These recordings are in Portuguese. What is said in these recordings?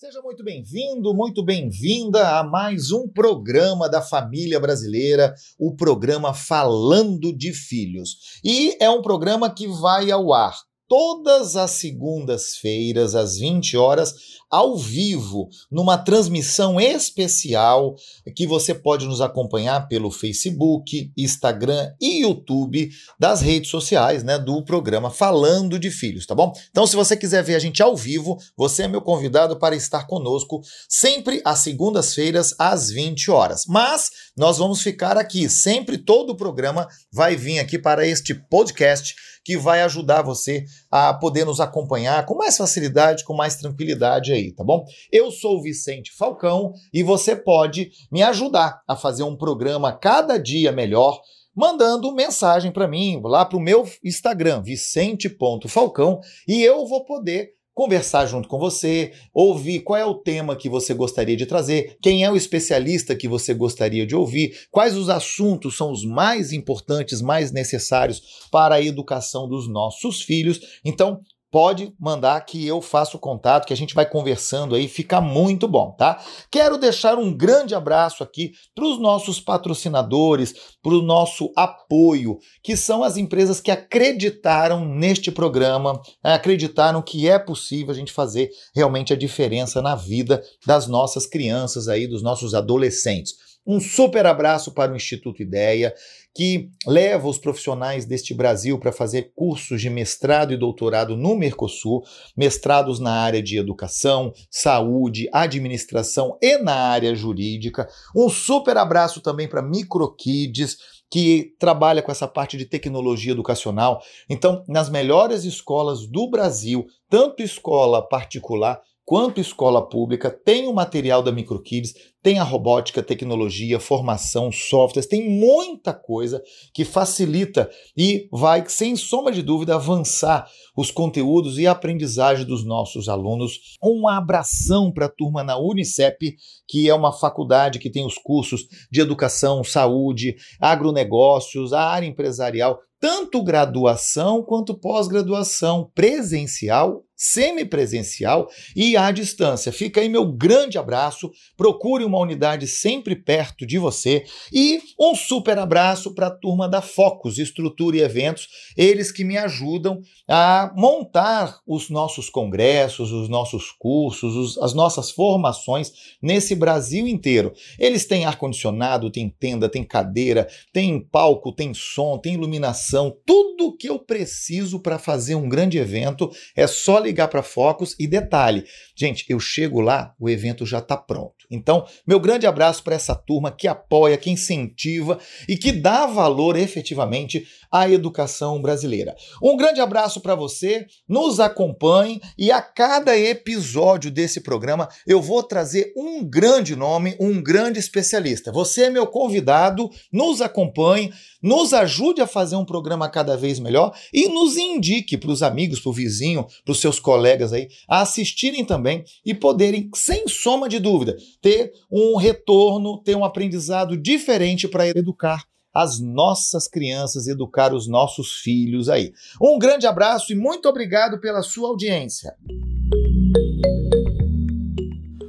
Seja muito bem-vindo, muito bem-vinda a mais um programa da família brasileira, o programa Falando de Filhos. E é um programa que vai ao ar todas as segundas-feiras, às 20 horas, ao vivo, numa transmissão especial que você pode nos acompanhar pelo Facebook, Instagram e YouTube das redes sociais, né, do programa Falando de Filhos, tá bom? Então, se você quiser ver a gente ao vivo, você é meu convidado para estar conosco sempre às segundas-feiras às 20 horas. Mas nós vamos ficar aqui, sempre todo o programa vai vir aqui para este podcast que vai ajudar você a poder nos acompanhar com mais facilidade, com mais tranquilidade aí, tá bom? Eu sou o Vicente Falcão e você pode me ajudar a fazer um programa cada dia melhor mandando mensagem para mim lá para o meu Instagram, vicente.falcão, e eu vou poder conversar junto com você, ouvir qual é o tema que você gostaria de trazer, quem é o especialista que você gostaria de ouvir, quais os assuntos são os mais importantes, mais necessários para a educação dos nossos filhos. Então, pode mandar que eu faço contato, que a gente vai conversando aí, fica muito bom, tá? Quero deixar um grande abraço aqui para os nossos patrocinadores, para o nosso apoio, que são as empresas que acreditaram neste programa, acreditaram que é possível a gente fazer realmente a diferença na vida das nossas crianças aí, dos nossos adolescentes. Um super abraço para o Instituto Ideia, que leva os profissionais deste Brasil para fazer cursos de mestrado e doutorado no Mercosul, mestrados na área de educação, saúde, administração e na área jurídica. Um super abraço também para Microkids, que trabalha com essa parte de tecnologia educacional. Então, nas melhores escolas do Brasil, tanto escola particular quanto escola pública, tem o material da MicroKids, tem a robótica, tecnologia, formação, softwares, tem muita coisa que facilita e vai, sem sombra de dúvida, avançar os conteúdos e a aprendizagem dos nossos alunos. Um abração para a turma na Unicep, que é uma faculdade que tem os cursos de educação, saúde, agronegócios, a área empresarial, tanto graduação quanto pós-graduação presencial semipresencial e à distância. Fica aí meu grande abraço. Procure uma unidade sempre perto de você e um super abraço para a turma da Focus Estrutura e Eventos, eles que me ajudam a montar os nossos congressos, os nossos cursos, os, as nossas formações nesse Brasil inteiro. Eles têm ar condicionado, tem tenda, tem cadeira, tem palco, tem som, tem iluminação, tudo que eu preciso para fazer um grande evento é só ligar para Focus e detalhe, gente, eu chego lá, o evento já está pronto. Então, meu grande abraço para essa turma que apoia, que incentiva e que dá valor efetivamente à educação brasileira. Um grande abraço para você, nos acompanhe e a cada episódio desse programa eu vou trazer um grande nome, um grande especialista. Você é meu convidado, nos acompanhe, nos ajude a fazer um programa cada vez melhor e nos indique para os amigos, para o vizinho, para os seus colegas aí, a assistirem também e poderem, sem soma de dúvida, ter um retorno, ter um aprendizado diferente para educar as nossas crianças, educar os nossos filhos aí. Um grande abraço e muito obrigado pela sua audiência.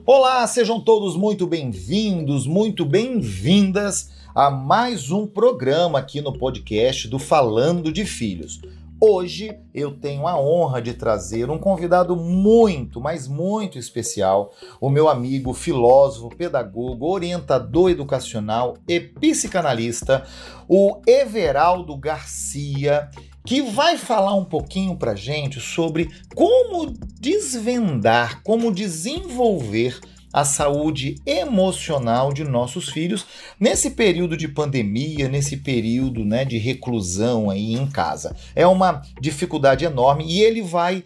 Olá, sejam todos muito bem-vindos, muito bem-vindas a mais um programa aqui no podcast do Falando de Filhos. Hoje eu tenho a honra de trazer um convidado muito, mas muito especial, o meu amigo filósofo, pedagogo, orientador educacional e psicanalista, o Everaldo Garcia, que vai falar um pouquinho para gente sobre como desvendar, como desenvolver a saúde emocional de nossos filhos nesse período de pandemia, nesse período né, de reclusão aí em casa. É uma dificuldade enorme e ele vai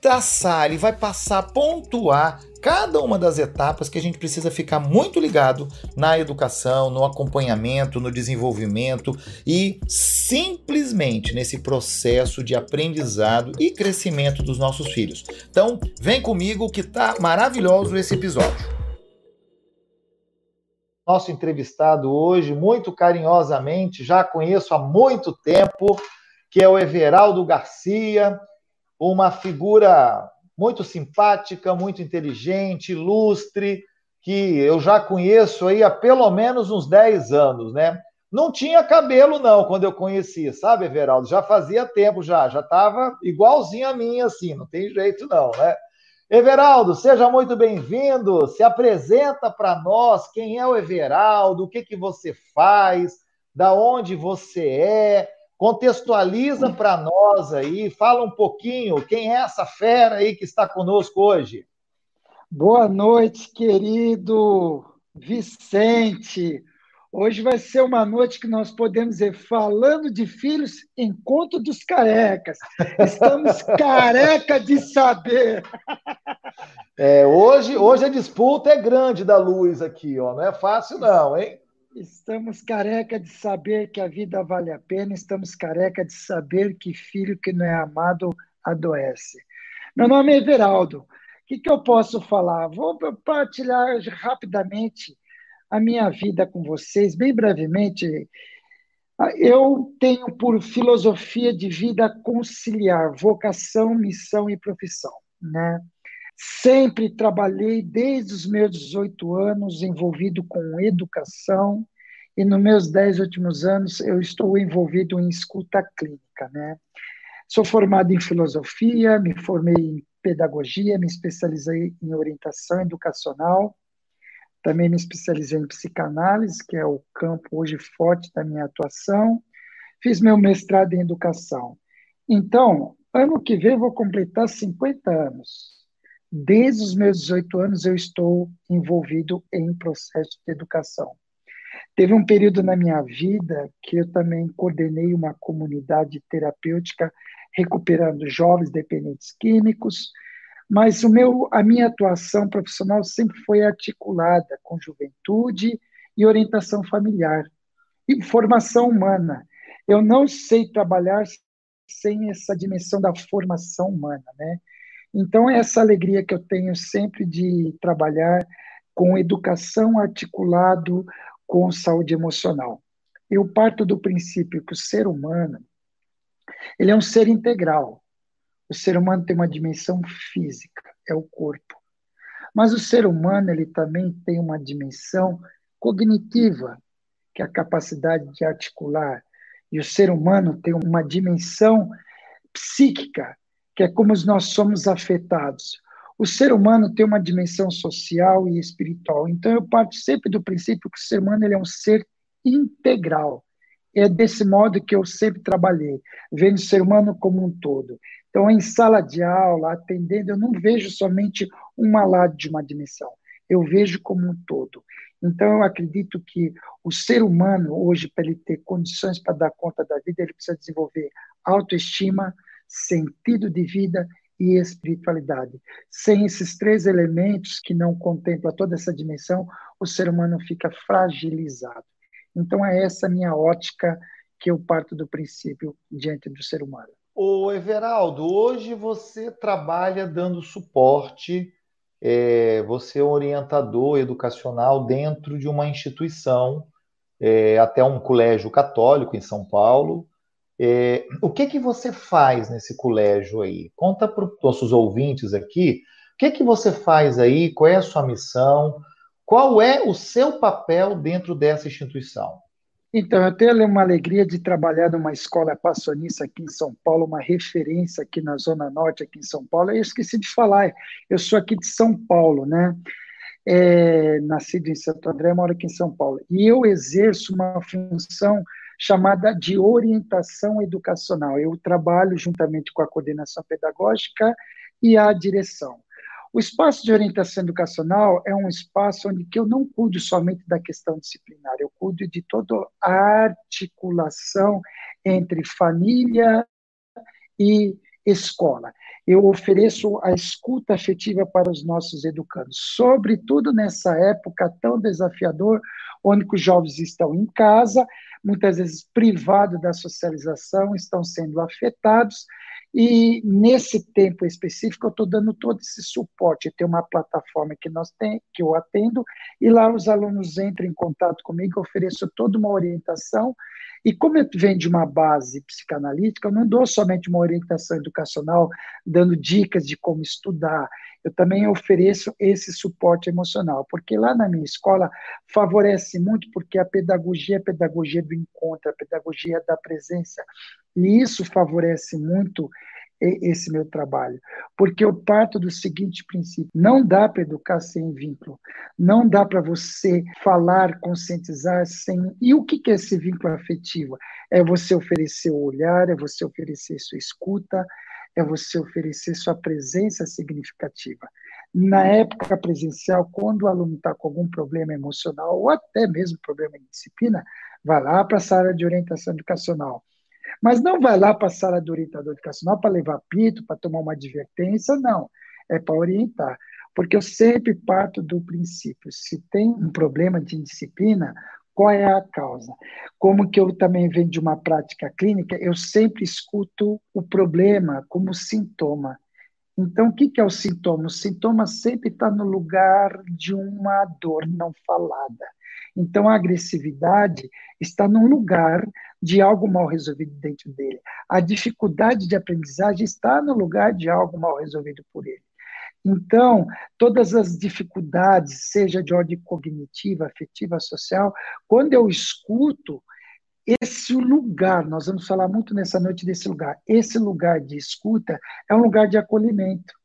traçar, ele vai passar a pontuar cada uma das etapas que a gente precisa ficar muito ligado na educação, no acompanhamento, no desenvolvimento e simplesmente nesse processo de aprendizado e crescimento dos nossos filhos. Então, vem comigo que tá maravilhoso esse episódio. Nosso entrevistado hoje, muito carinhosamente, já conheço há muito tempo, que é o Everaldo Garcia, uma figura muito simpática, muito inteligente, ilustre, que eu já conheço aí há pelo menos uns 10 anos, né? Não tinha cabelo, não, quando eu conheci, sabe, Everaldo? Já fazia tempo, já, já estava igualzinho a mim, assim, não tem jeito, não, né? Everaldo, seja muito bem-vindo. Se apresenta para nós quem é o Everaldo, o que, que você faz, da onde você é, contextualiza para nós aí, fala um pouquinho quem é essa fera aí que está conosco hoje. Boa noite, querido Vicente. Hoje vai ser uma noite que nós podemos dizer, falando de filhos, encontro dos carecas. Estamos careca de saber. É, hoje, hoje a disputa é grande da luz aqui, ó. Não é fácil, não, hein? Estamos careca de saber que a vida vale a pena, estamos careca de saber que filho que não é amado adoece. Meu nome é Everaldo. O que, que eu posso falar? Vou partilhar rapidamente a minha vida com vocês, bem brevemente. Eu tenho por filosofia de vida conciliar vocação, missão e profissão, né? Sempre trabalhei desde os meus 18 anos envolvido com educação e nos meus 10 últimos anos eu estou envolvido em escuta clínica, né? Sou formado em filosofia, me formei em pedagogia, me especializei em orientação educacional também me especializei em psicanálise, que é o campo hoje forte da minha atuação. Fiz meu mestrado em educação. Então, ano que vem vou completar 50 anos. Desde os meus 18 anos eu estou envolvido em processo de educação. Teve um período na minha vida que eu também coordenei uma comunidade terapêutica recuperando jovens dependentes químicos, mas o meu, a minha atuação profissional sempre foi articulada com juventude e orientação familiar e formação humana. Eu não sei trabalhar sem essa dimensão da formação humana, né? Então, é essa alegria que eu tenho sempre de trabalhar com educação articulado com saúde emocional. Eu parto do princípio que o ser humano ele é um ser integral. O ser humano tem uma dimensão física, é o corpo. Mas o ser humano ele também tem uma dimensão cognitiva, que é a capacidade de articular. E o ser humano tem uma dimensão psíquica, que é como nós somos afetados. O ser humano tem uma dimensão social e espiritual. Então eu parto sempre do princípio que o ser humano ele é um ser integral. É desse modo que eu sempre trabalhei, vendo o ser humano como um todo. Então, em sala de aula, atendendo, eu não vejo somente uma lado de uma dimensão, eu vejo como um todo. Então, eu acredito que o ser humano, hoje, para ele ter condições para dar conta da vida, ele precisa desenvolver autoestima, sentido de vida e espiritualidade. Sem esses três elementos que não contemplam toda essa dimensão, o ser humano fica fragilizado. Então, é essa minha ótica que eu parto do princípio diante do ser humano. Ô Everaldo, hoje você trabalha dando suporte, é, você é orientador educacional dentro de uma instituição, é, até um colégio católico em São Paulo. É, o que que você faz nesse colégio aí? Conta para os nossos ouvintes aqui, o que que você faz aí, qual é a sua missão, qual é o seu papel dentro dessa instituição? Então, eu tenho uma alegria de trabalhar numa escola passionista aqui em São Paulo, uma referência aqui na Zona Norte, aqui em São Paulo. Eu esqueci de falar, eu sou aqui de São Paulo, né? É, nascido em Santo André, moro aqui em São Paulo. E eu exerço uma função chamada de orientação educacional. Eu trabalho juntamente com a coordenação pedagógica e a direção. O espaço de orientação educacional é um espaço onde que eu não cuido somente da questão disciplinar, eu cuido de toda a articulação entre família e escola. Eu ofereço a escuta afetiva para os nossos educandos, sobretudo nessa época tão desafiador, onde os jovens estão em casa, muitas vezes privados da socialização, estão sendo afetados, e nesse tempo específico, eu estou dando todo esse suporte. Tem uma plataforma que nós tem, que eu atendo, e lá os alunos entram em contato comigo, ofereço toda uma orientação E como eu venho de uma base psicanalítica, eu não dou somente uma orientação educacional, dando dicas de como estudar, eu também ofereço esse suporte emocional, porque lá na minha escola favorece muito, porque a pedagogia é a pedagogia do encontro, a pedagogia da presença, e isso favorece muito esse meu trabalho, porque eu parto do seguinte princípio: não dá para educar sem vínculo, não dá para você falar, conscientizar sem. E o que é esse vínculo afetivo? É você oferecer o olhar, é você oferecer sua escuta, é você oferecer sua presença significativa. Na época presencial, quando o aluno está com algum problema emocional ou até mesmo problema de disciplina, vai lá para a sala de orientação educacional mas não vai lá para a sala do orientador educacional para levar pito, para tomar uma advertência, não. É para orientar. Porque eu sempre parto do princípio: se tem um problema de indisciplina, qual é a causa? Como que eu também venho de uma prática clínica, eu sempre escuto o problema como sintoma. Então, o que é o sintoma? O sintoma sempre está no lugar de uma dor não falada. Então, a agressividade está num lugar de algo mal resolvido dentro dele. A dificuldade de aprendizagem está no lugar de algo mal resolvido por ele. Então, todas as dificuldades, seja de ordem cognitiva, afetiva, social, quando eu escuto esse lugar, nós vamos falar muito nessa noite desse lugar, esse lugar de escuta é um lugar de acolhimento.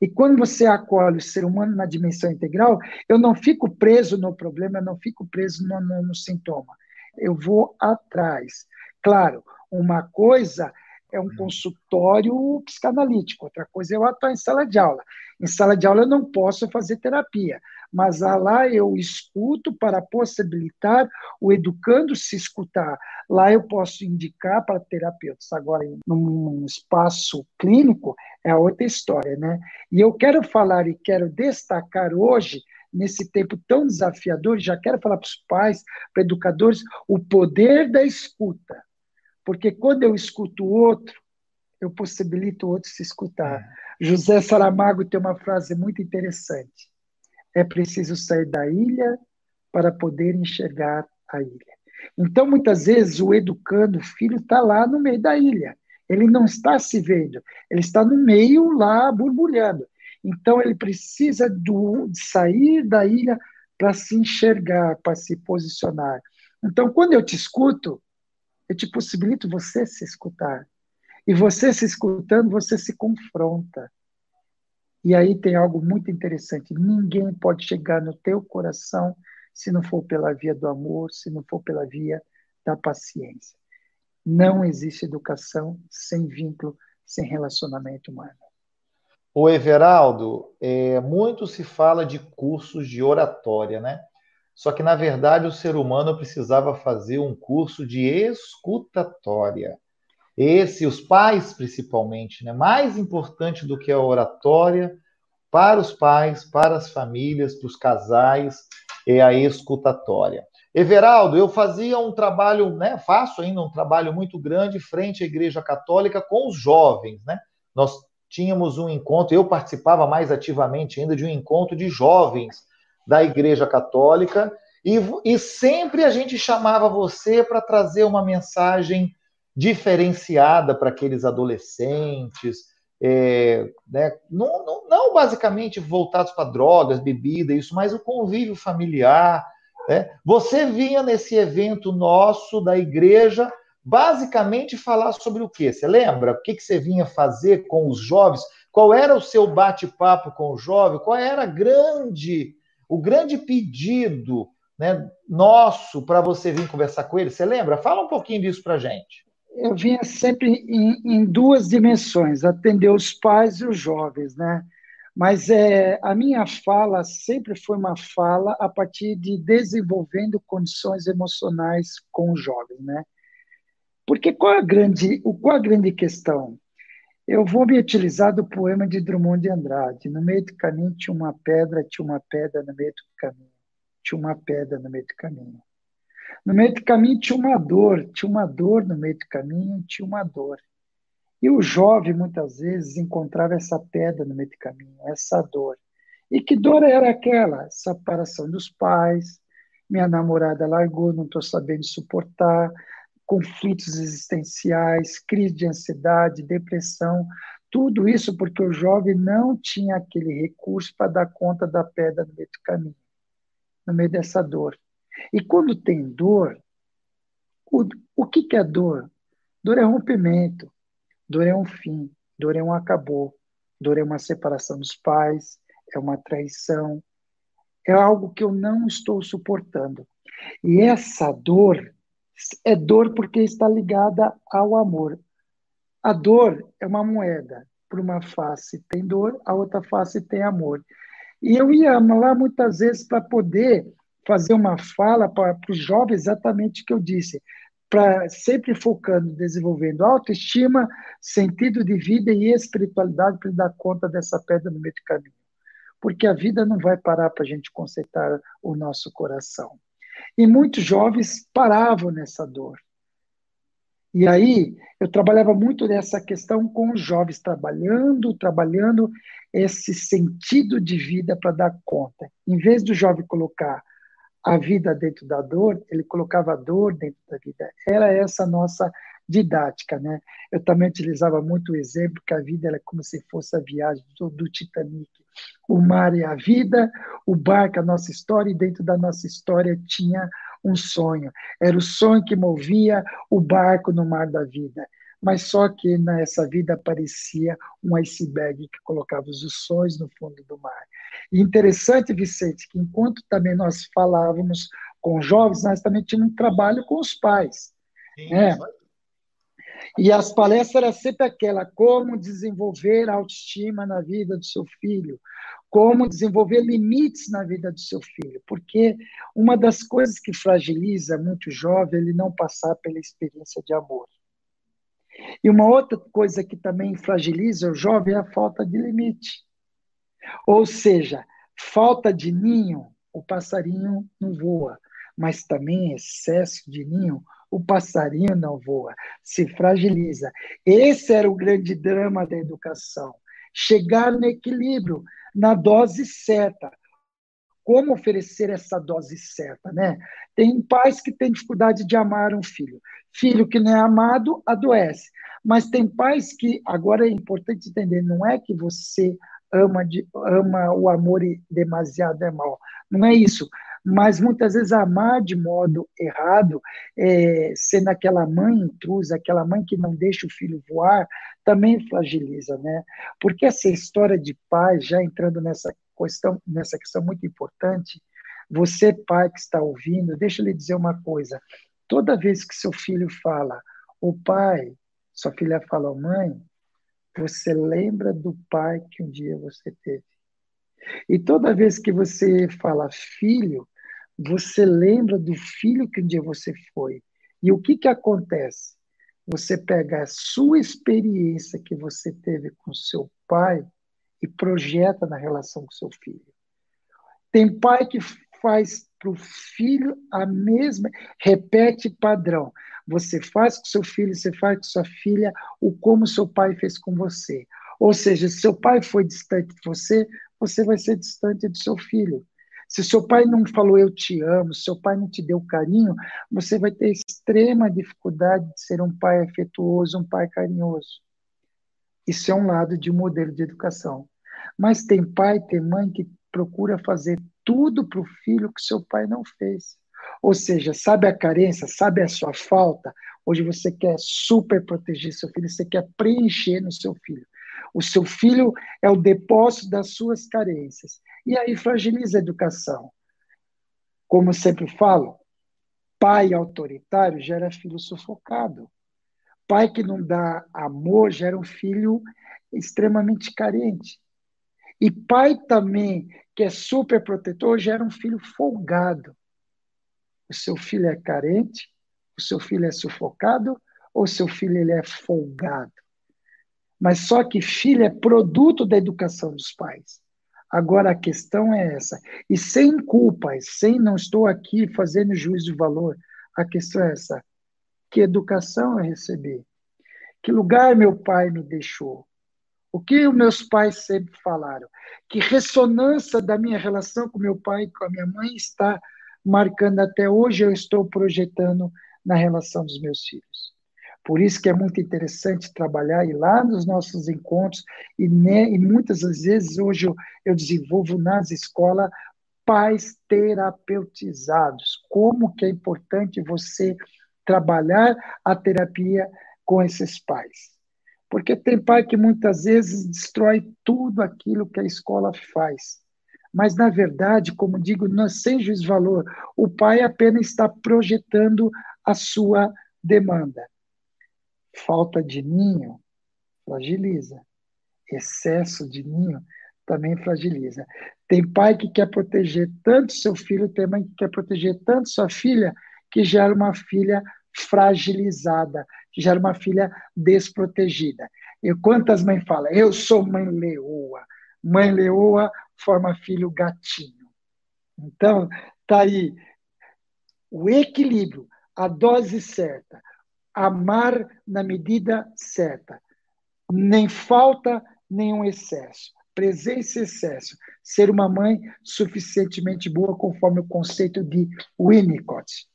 E quando você acolhe o ser humano na dimensão integral, eu não fico preso no problema, eu não fico preso no, no, no sintoma eu vou atrás. Claro, uma coisa é um uhum. consultório psicanalítico, outra coisa é eu atuar em sala de aula. Em sala de aula eu não posso fazer terapia, mas lá eu escuto para possibilitar o educando se escutar. Lá eu posso indicar para terapeutas. Agora, num espaço clínico, é outra história, né? E eu quero falar e quero destacar hoje nesse tempo tão desafiador, já quero falar para os pais, para educadores, o poder da escuta. Porque quando eu escuto o outro, eu possibilito o outro se escutar. É. José Saramago tem uma frase muito interessante. É preciso sair da ilha para poder enxergar a ilha. Então, muitas vezes, o educando, o filho está lá no meio da ilha. Ele não está se vendo, ele está no meio lá borbulhando. Então, ele precisa do, sair da ilha para se enxergar, para se posicionar. Então, quando eu te escuto, eu te possibilito você se escutar. E você se escutando, você se confronta. E aí tem algo muito interessante. Ninguém pode chegar no teu coração se não for pela via do amor, se não for pela via da paciência. Não existe educação sem vínculo, sem relacionamento humano. O Everaldo, é, muito se fala de cursos de oratória, né? Só que, na verdade, o ser humano precisava fazer um curso de escutatória. Esse, os pais principalmente, né? Mais importante do que a oratória, para os pais, para as famílias, para os casais, é a escutatória. Everaldo, eu fazia um trabalho, né? Faço ainda um trabalho muito grande frente à Igreja Católica com os jovens, né? Nós tínhamos um encontro, eu participava mais ativamente ainda de um encontro de jovens da Igreja Católica, e, e sempre a gente chamava você para trazer uma mensagem diferenciada para aqueles adolescentes, é, né, não, não, não, basicamente voltados para drogas, bebida, isso, mas o convívio familiar. Né? Você vinha nesse evento nosso da igreja basicamente falar sobre o quê? Você lembra? O que, que você vinha fazer com os jovens? Qual era o seu bate-papo com o jovem? Qual era grande, o grande pedido né, nosso para você vir conversar com ele? Você lembra? Fala um pouquinho disso para gente. Eu vinha sempre em, em, duas dimensões, atender os pais e os jovens, né? Mas é, a minha fala sempre foi uma fala a partir de desenvolvendo condições emocionais com os jovens, né? Porque qual a grande, qual a grande questão? Eu vou me utilizar do poema de Drummond de Andrade. No meio do caminho tinha uma pedra, tinha uma pedra no meio do caminho. Tinha uma pedra no meio do caminho. No meio do caminho tinha uma dor, tinha uma dor no meio do caminho, tinha uma dor. E o jovem, muitas vezes, encontrava essa pedra no meio do caminho, essa dor. E que dor era aquela? Separação dos pais, minha namorada largou, não estou sabendo suportar, conflitos existenciais, crise de ansiedade, depressão, tudo isso porque o jovem não tinha aquele recurso para dar conta da pedra no meio do caminho, no meio dessa dor. E quando tem dor, o, o que, que é dor? Dor é rompimento, dor é um fim, dor é um acabou, dor é uma separação dos pais, é uma traição, é algo que eu não estou suportando. E essa dor é dor porque está ligada ao amor. A dor é uma moeda. Por uma face tem dor, a outra face tem amor. E eu ia lá muitas vezes para poder fazer uma fala para os jovens exatamente o que eu disse, para sempre focando, desenvolvendo autoestima, sentido de vida e espiritualidade para dar conta dessa pedra no meio do caminho. Porque a vida não vai parar para a gente consertar o nosso coração. E muitos jovens paravam nessa dor. E aí, eu trabalhava muito nessa questão com os jovens, trabalhando, trabalhando esse sentido de vida para dar conta. Em vez do jovem colocar a vida dentro da dor, ele colocava a dor dentro da vida. Era essa nossa didática, né? Eu também utilizava muito o exemplo que a vida é como se fosse a viagem do, do Titanic. O mar é a vida, o barco é a nossa história, e dentro da nossa história tinha um sonho. Era o sonho que movia o barco no mar da vida. Mas só que nessa vida aparecia um iceberg que colocava os sonhos no fundo do mar. E interessante, Vicente, que enquanto também nós falávamos com jovens, nós também tínhamos um trabalho com os pais. Sim, né? E as palestras eram sempre aquela, como desenvolver autoestima na vida do seu filho, como desenvolver limites na vida do seu filho, porque uma das coisas que fragiliza muito jovem é ele não passar pela experiência de amor. E uma outra coisa que também fragiliza o jovem é a falta de limite. Ou seja, falta de ninho, o passarinho não voa, mas também excesso de ninho, o passarinho não voa, se fragiliza. Esse era o grande drama da educação. Chegar no equilíbrio, na dose certa. Como oferecer essa dose certa, né? Tem pais que têm dificuldade de amar um filho. Filho que não é amado adoece. Mas tem pais que, agora é importante entender, não é que você ama, de, ama o amor e demasiado é mal. Não é isso mas muitas vezes amar de modo errado, é, sendo aquela mãe intrusa, aquela mãe que não deixa o filho voar, também fragiliza, né? Porque essa história de pai, já entrando nessa questão, nessa questão muito importante, você pai que está ouvindo, deixa eu lhe dizer uma coisa, toda vez que seu filho fala, o pai, sua filha fala, mãe, você lembra do pai que um dia você teve. E toda vez que você fala filho, você lembra do filho que um dia você foi. E o que, que acontece? Você pega a sua experiência que você teve com seu pai e projeta na relação com seu filho. Tem pai que faz para o filho a mesma, repete padrão. Você faz com seu filho, você faz com sua filha o como seu pai fez com você. Ou seja, se seu pai foi distante de você, você vai ser distante do seu filho. Se seu pai não falou eu te amo, se seu pai não te deu carinho, você vai ter extrema dificuldade de ser um pai afetuoso, um pai carinhoso. Isso é um lado de um modelo de educação. Mas tem pai, tem mãe que procura fazer tudo para o filho que seu pai não fez. Ou seja, sabe a carência, sabe a sua falta. Hoje você quer super proteger seu filho, você quer preencher no seu filho. O seu filho é o depósito das suas carências. E aí fragiliza a educação. Como sempre falo, pai autoritário gera filho sufocado. Pai que não dá amor gera um filho extremamente carente. E pai também que é super protetor gera um filho folgado. O seu filho é carente, o seu filho é sufocado ou o seu filho ele é folgado. Mas só que filho é produto da educação dos pais. Agora a questão é essa. E sem culpa, sem não estou aqui fazendo juízo de valor, a questão é essa. Que educação eu recebi? Que lugar meu pai me deixou? O que os meus pais sempre falaram? Que ressonância da minha relação com meu pai e com a minha mãe está marcando até hoje, eu estou projetando na relação dos meus filhos. Por isso que é muito interessante trabalhar e lá nos nossos encontros, e, né, e muitas das vezes hoje eu, eu desenvolvo nas escolas pais terapeutizados. Como que é importante você trabalhar a terapia com esses pais. Porque tem pai que muitas vezes destrói tudo aquilo que a escola faz. Mas, na verdade, como digo, não, sem juiz valor, o pai apenas está projetando a sua demanda. Falta de ninho fragiliza. Excesso de ninho também fragiliza. Tem pai que quer proteger tanto seu filho, tem mãe que quer proteger tanto sua filha, que gera uma filha fragilizada, gera uma filha desprotegida. E quantas mães falam, eu sou mãe leoa. Mãe leoa forma filho gatinho. Então, tá aí o equilíbrio, a dose certa, amar na medida certa. Nem falta, nenhum excesso. Presença e excesso. Ser uma mãe suficientemente boa, conforme o conceito de Winnicott.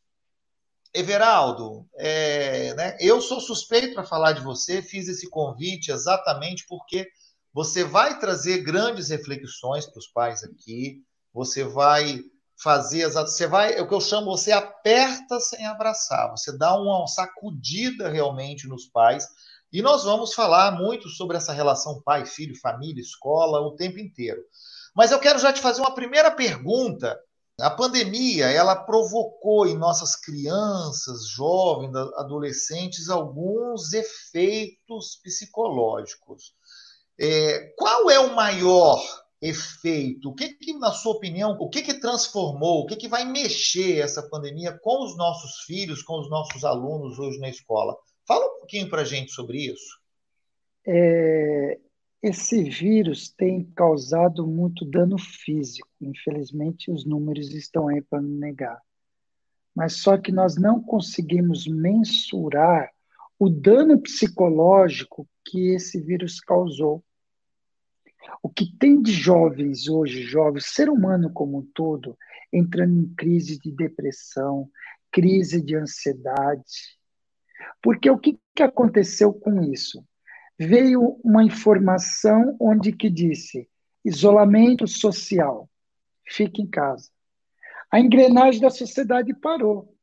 Everaldo, é, né, eu sou suspeito para falar de você, fiz esse convite exatamente porque você vai trazer grandes reflexões para os pais aqui, você vai fazer, você vai, é o que eu chamo, você aperta sem abraçar, você dá uma sacudida realmente nos pais, e nós vamos falar muito sobre essa relação pai, filho, família, escola, o tempo inteiro. Mas eu quero já te fazer uma primeira pergunta a pandemia ela provocou em nossas crianças, jovens, adolescentes alguns efeitos psicológicos. É, qual é o maior efeito? O que, que, na sua opinião, o que, que transformou, o que, que vai mexer essa pandemia com os nossos filhos, com os nossos alunos hoje na escola? Fala um pouquinho para a gente sobre isso. É, esse vírus tem causado muito dano físico. Infelizmente, os números estão aí para negar. Mas só que nós não conseguimos mensurar o dano psicológico que esse vírus causou. O que tem de jovens hoje, jovens, ser humano como um todo, entrando em crise de depressão, crise de ansiedade. Porque o que, que aconteceu com isso? Veio uma informação onde que disse isolamento social, fique em casa. A engrenagem da sociedade parou.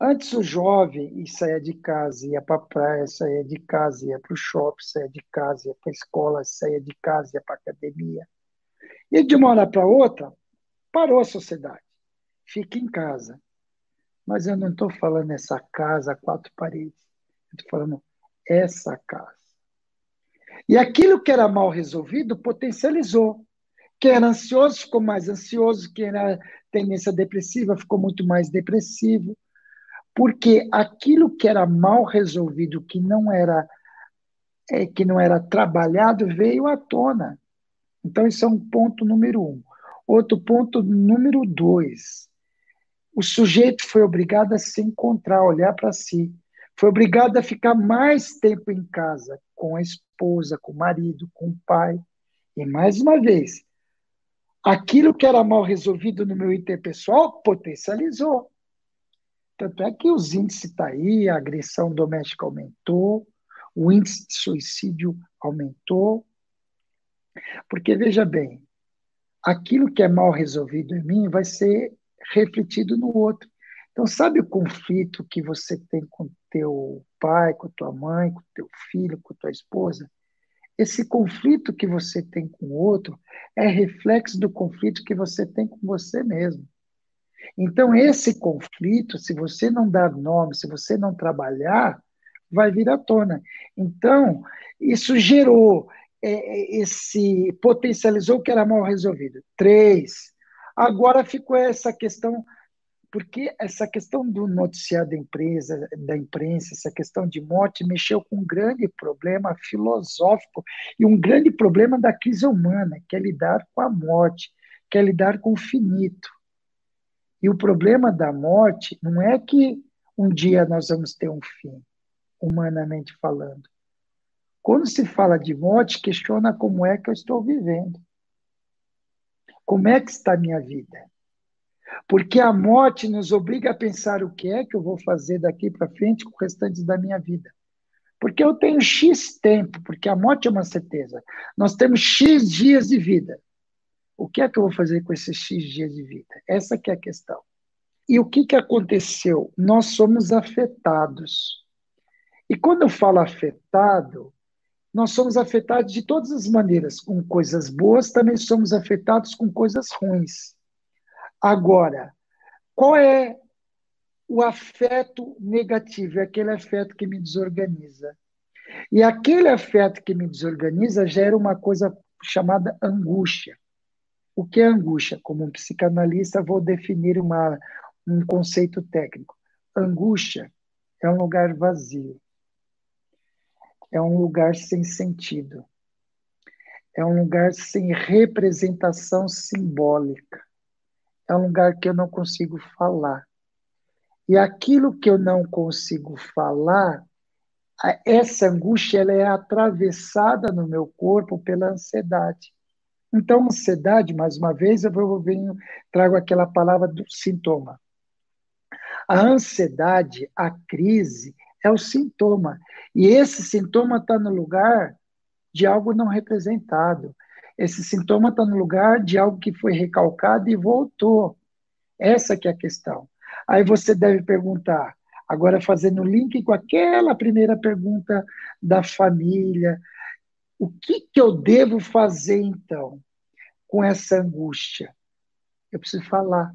Antes o jovem saía de casa, ia para a praia, saía de casa, ia para o shopping, saía de casa, ia para a escola, saía de casa, ia para a academia. E de uma hora para outra, parou a sociedade. Fique em casa. Mas eu não estou falando essa casa quatro paredes. Estou falando essa casa. E aquilo que era mal resolvido potencializou. Quem era ansioso ficou mais ansioso, quem era tendência depressiva ficou muito mais depressivo, porque aquilo que era mal resolvido, que não era é, que não era trabalhado, veio à tona. Então, isso é um ponto número um. Outro ponto número dois. O sujeito foi obrigado a se encontrar, olhar para si. Foi obrigado a ficar mais tempo em casa, com a esposa, com o marido, com o pai. E mais uma vez, aquilo que era mal resolvido no meu interpessoal potencializou. Tanto é que os índices estão tá aí, a agressão doméstica aumentou, o índice de suicídio aumentou. Porque, veja bem, aquilo que é mal resolvido em mim vai ser refletido no outro. Então, sabe o conflito que você tem com teu pai, com tua mãe, com teu filho, com tua esposa? Esse conflito que você tem com o outro é reflexo do conflito que você tem com você mesmo. Então, esse conflito, se você não dar nome, se você não trabalhar, vai vir à tona. Então, isso gerou, é, é esse potencializou o que era mal resolvido. Três. Agora ficou essa questão porque essa questão do noticiário da empresa, da imprensa, essa questão de morte mexeu com um grande problema filosófico e um grande problema da crise humana, que é lidar com a morte, que é lidar com o finito. E o problema da morte não é que um dia nós vamos ter um fim, humanamente falando. Quando se fala de morte, questiona como é que eu estou vivendo. Como é que está a minha vida? Porque a morte nos obriga a pensar o que é que eu vou fazer daqui para frente com o restante da minha vida. Porque eu tenho X tempo, porque a morte é uma certeza. Nós temos X dias de vida. O que é que eu vou fazer com esses X dias de vida? Essa que é a questão. E o que, que aconteceu? Nós somos afetados. E quando eu falo afetado, nós somos afetados de todas as maneiras, com coisas boas, também somos afetados com coisas ruins. Agora, qual é o afeto negativo? É aquele afeto que me desorganiza. E aquele afeto que me desorganiza gera uma coisa chamada angústia. O que é angústia? Como um psicanalista, vou definir uma, um conceito técnico. Angústia é um lugar vazio é um lugar sem sentido, é um lugar sem representação simbólica, é um lugar que eu não consigo falar. E aquilo que eu não consigo falar, essa angústia ela é atravessada no meu corpo pela ansiedade. Então, ansiedade, mais uma vez, eu venho, trago aquela palavra do sintoma. A ansiedade, a crise, é o sintoma. E esse sintoma está no lugar de algo não representado. Esse sintoma está no lugar de algo que foi recalcado e voltou. Essa que é a questão. Aí você deve perguntar, agora fazendo link com aquela primeira pergunta da família, o que, que eu devo fazer então com essa angústia? Eu preciso falar.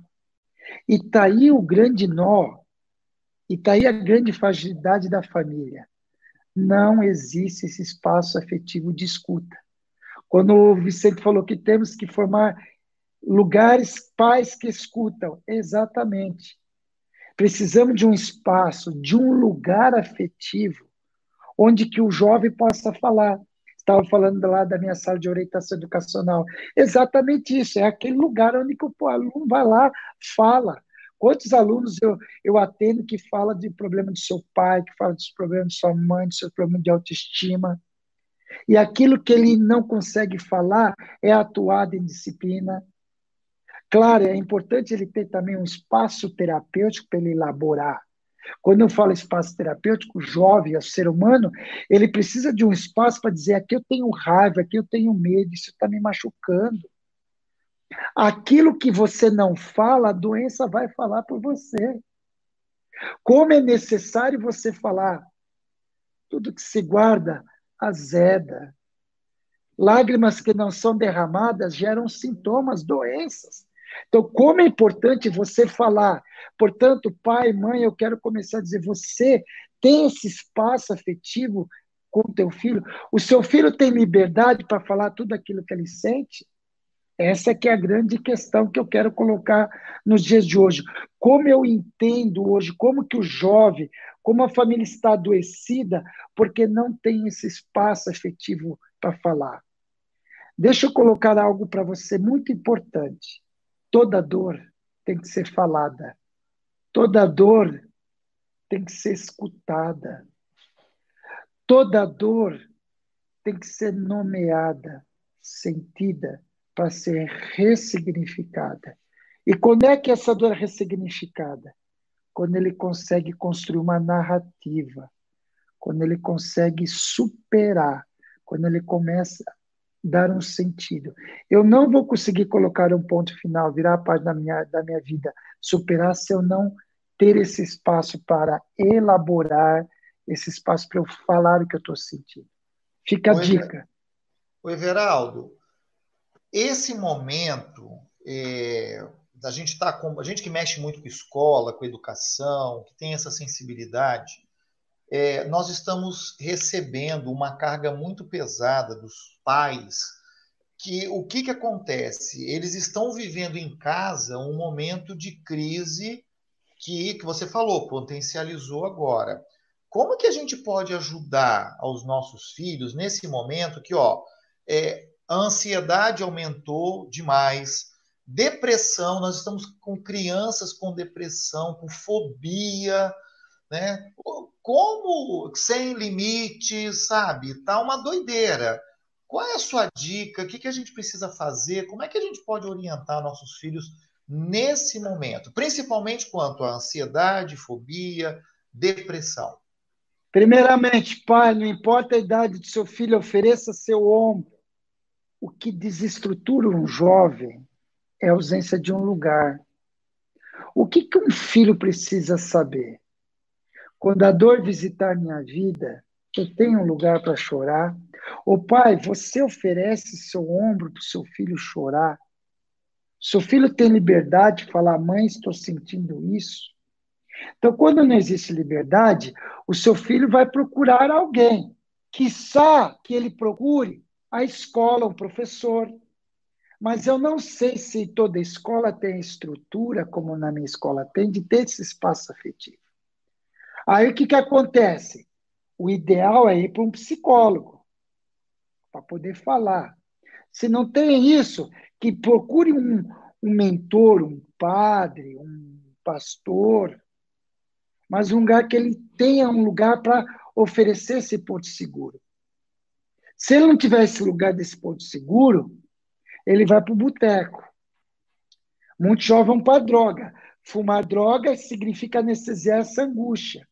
E está aí o grande nó e está aí a grande fragilidade da família. Não existe esse espaço afetivo de escuta. Quando o Vicente falou que temos que formar lugares, pais que escutam, exatamente. Precisamos de um espaço, de um lugar afetivo, onde que o jovem possa falar. Estava falando lá da minha sala de orientação educacional. Exatamente isso, é aquele lugar onde que o aluno vai lá, fala, Quantos alunos eu, eu atendo que fala de problema do seu pai, que fala dos problemas de sua mãe, dos seus problemas de autoestima. E aquilo que ele não consegue falar é atuado em disciplina. Claro, é importante ele ter também um espaço terapêutico para ele elaborar. Quando eu falo espaço terapêutico, jovem, o ser humano, ele precisa de um espaço para dizer: aqui eu tenho raiva, aqui eu tenho medo, isso está me machucando. Aquilo que você não fala, a doença vai falar por você. Como é necessário você falar? Tudo que se guarda, azeda. Lágrimas que não são derramadas geram sintomas, doenças. Então, como é importante você falar. Portanto, pai, mãe, eu quero começar a dizer: você tem esse espaço afetivo com teu filho? O seu filho tem liberdade para falar tudo aquilo que ele sente? Essa é que é a grande questão que eu quero colocar nos dias de hoje. Como eu entendo hoje, como que o jovem, como a família está adoecida, porque não tem esse espaço afetivo para falar. Deixa eu colocar algo para você muito importante. Toda dor tem que ser falada. Toda dor tem que ser escutada. Toda dor tem que ser nomeada, sentida para ser ressignificada. E quando é que essa dor é ressignificada? Quando ele consegue construir uma narrativa, quando ele consegue superar, quando ele começa a dar um sentido. Eu não vou conseguir colocar um ponto final, virar a página da minha, da minha vida, superar se eu não ter esse espaço para elaborar, esse espaço para eu falar o que eu estou sentindo. Fica a Oi, dica. O Everaldo, esse momento é, da gente tá com a gente que mexe muito com escola, com educação, que tem essa sensibilidade, é, nós estamos recebendo uma carga muito pesada dos pais. Que o que, que acontece? Eles estão vivendo em casa um momento de crise que, que você falou, potencializou agora. Como que a gente pode ajudar aos nossos filhos nesse momento que, ó, é, a ansiedade aumentou demais, depressão, nós estamos com crianças com depressão, com fobia, né? Como sem limites, sabe? Tá uma doideira. Qual é a sua dica? O que, que a gente precisa fazer? Como é que a gente pode orientar nossos filhos nesse momento, principalmente quanto à ansiedade, fobia, depressão? Primeiramente, pai, não importa a idade do seu filho, ofereça seu ombro. O que desestrutura um jovem é a ausência de um lugar. O que, que um filho precisa saber? Quando a dor visitar minha vida, eu tenho um lugar para chorar. Ô pai, você oferece seu ombro para o seu filho chorar. Seu filho tem liberdade de falar, mãe, estou sentindo isso. Então, quando não existe liberdade, o seu filho vai procurar alguém. Quissá que ele procure a escola, o professor. Mas eu não sei se toda escola tem estrutura, como na minha escola tem, de ter esse espaço afetivo. Aí o que, que acontece? O ideal é ir para um psicólogo, para poder falar. Se não tem isso, que procure um, um mentor, um padre, um pastor, mas um lugar que ele tenha um lugar para oferecer esse porto seguro. Se ele não tiver esse lugar desse porto seguro, ele vai para o boteco. Muitos jovens vão para droga. Fumar droga significa anestesiar essa angústia.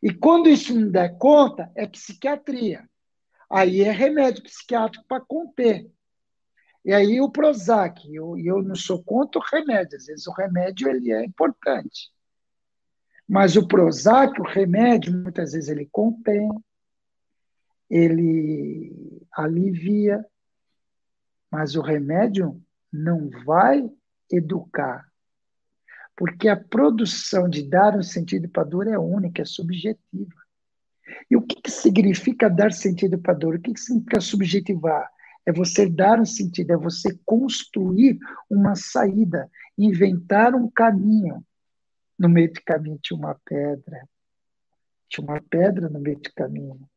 E quando isso não der conta, é psiquiatria. Aí é remédio psiquiátrico para conter. E aí o Prozac, e eu, eu não sou contra o remédio, às vezes o remédio ele é importante. Mas o Prozac, o remédio, muitas vezes ele contém, ele alivia, mas o remédio não vai educar. Porque a produção de dar um sentido para a dor é única, é subjetiva. E o que, que significa dar sentido para a dor? O que, que significa subjetivar? É você dar um sentido, é você construir uma saída, inventar um caminho. No meio do caminho tinha uma pedra. Tinha uma pedra no meio do caminho.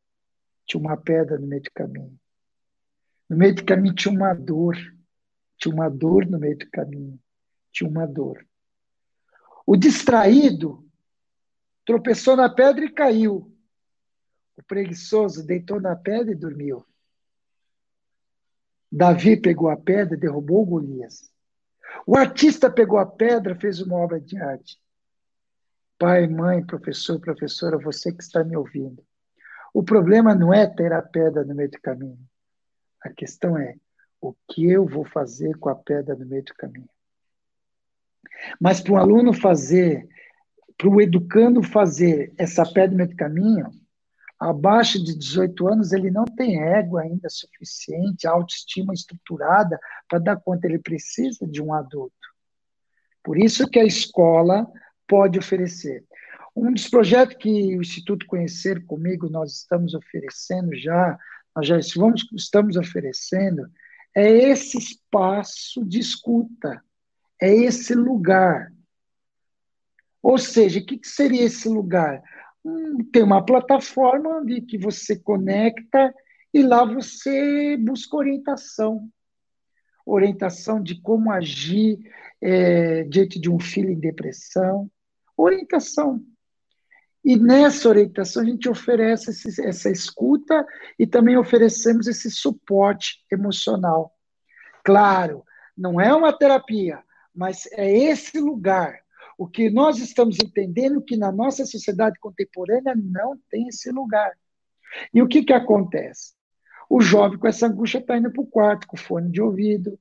Tinha uma pedra no meio do caminho. No meio do caminho tinha uma dor. Tinha uma dor no meio do caminho. Tinha uma dor. O distraído tropeçou na pedra e caiu. O preguiçoso deitou na pedra e dormiu. Davi pegou a pedra e derrubou Golias. O artista pegou a pedra, fez uma obra de arte. Pai, mãe, professor, professora, você que está me ouvindo. O problema não é ter a pedra no meio do caminho. A questão é o que eu vou fazer com a pedra no meio do caminho. Mas para o aluno fazer, para o educando fazer essa pedra no meio do caminho, abaixo de 18 anos, ele não tem ego ainda suficiente, autoestima estruturada para dar conta, ele precisa de um adulto. Por isso que a escola pode oferecer. Um dos projetos que o Instituto Conhecer comigo nós estamos oferecendo já, nós já vamos, estamos oferecendo, é esse espaço de escuta, é esse lugar. Ou seja, o que, seria esse lugar? Hum, tem uma plataforma onde que você conecta e lá você busca orientação. Orientação de como agir é, diante de um filho em depressão, orientação. E nessa orientação a gente oferece esse, essa escuta e também oferecemos esse suporte emocional. Claro, não é uma terapia, mas é esse lugar. O que nós estamos entendendo que na nossa sociedade contemporânea não tem esse lugar. E o que, que acontece? O jovem com essa angústia está indo para o quarto com fone de ouvido,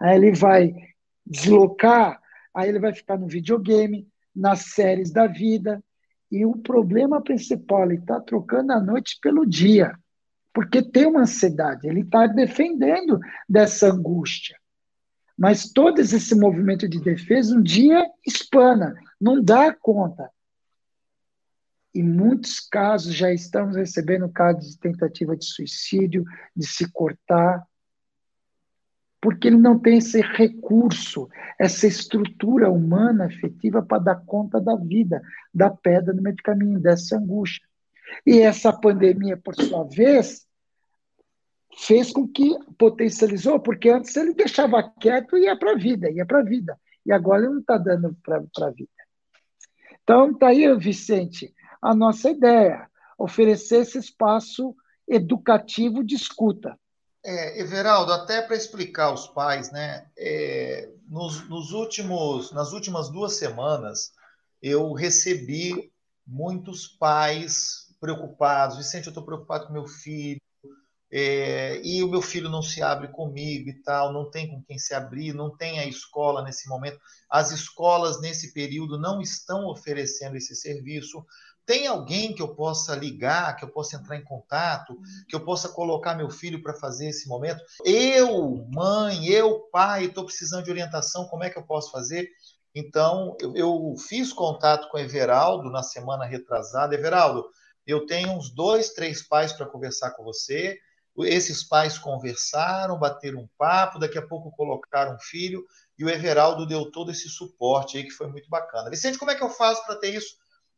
aí ele vai deslocar, aí ele vai ficar no videogame, nas séries da vida. E o problema principal, ele está trocando a noite pelo dia, porque tem uma ansiedade, ele está defendendo dessa angústia. Mas todo esse movimento de defesa, um dia espana, não dá conta. Em muitos casos, já estamos recebendo casos de tentativa de suicídio, de se cortar, porque ele não tem esse recurso, essa estrutura humana afetiva para dar conta da vida, da pedra no meio do caminho, dessa angústia. E essa pandemia, por sua vez, fez com que potencializou, porque antes ele deixava quieto e ia para a vida, ia para a vida. E agora ele não está dando para a vida. Então, está aí, Vicente, a nossa ideia, oferecer esse espaço educativo de escuta é, Everaldo, até para explicar aos pais, né? É, nos, nos últimos, nas últimas duas semanas, eu recebi muitos pais preocupados. Vicente, eu estou preocupado com meu filho, é, e o meu filho não se abre comigo e tal, não tem com quem se abrir, não tem a escola nesse momento. As escolas nesse período não estão oferecendo esse serviço. Tem alguém que eu possa ligar, que eu possa entrar em contato, que eu possa colocar meu filho para fazer esse momento? Eu, mãe, eu, pai, estou precisando de orientação, como é que eu posso fazer? Então, eu, eu fiz contato com o Everaldo na semana retrasada. Everaldo, eu tenho uns dois, três pais para conversar com você. Esses pais conversaram, bateram um papo, daqui a pouco colocaram um filho, e o Everaldo deu todo esse suporte aí que foi muito bacana. Vicente, como é que eu faço para ter isso?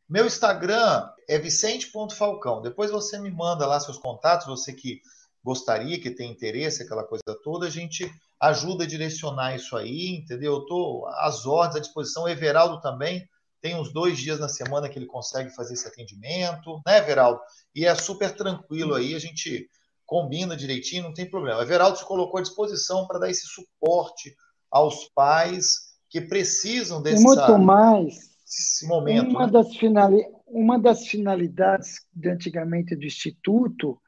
Meu Instagram é vicente.falcão. Depois você me manda lá seus contatos, você que gostaria, que tem interesse, aquela coisa toda, a gente ajuda a direcionar isso aí, entendeu? Eu estou às ordens, à disposição. O Everaldo também tem uns dois dias na semana que ele consegue fazer esse atendimento, né, Everaldo? E é super tranquilo aí, a gente combina direitinho, não tem problema. O Everaldo se colocou à disposição para dar esse suporte aos pais que precisam desse muito mais esse momento. Uma, né? das finali... uma das finalidades de antigamente do Instituto,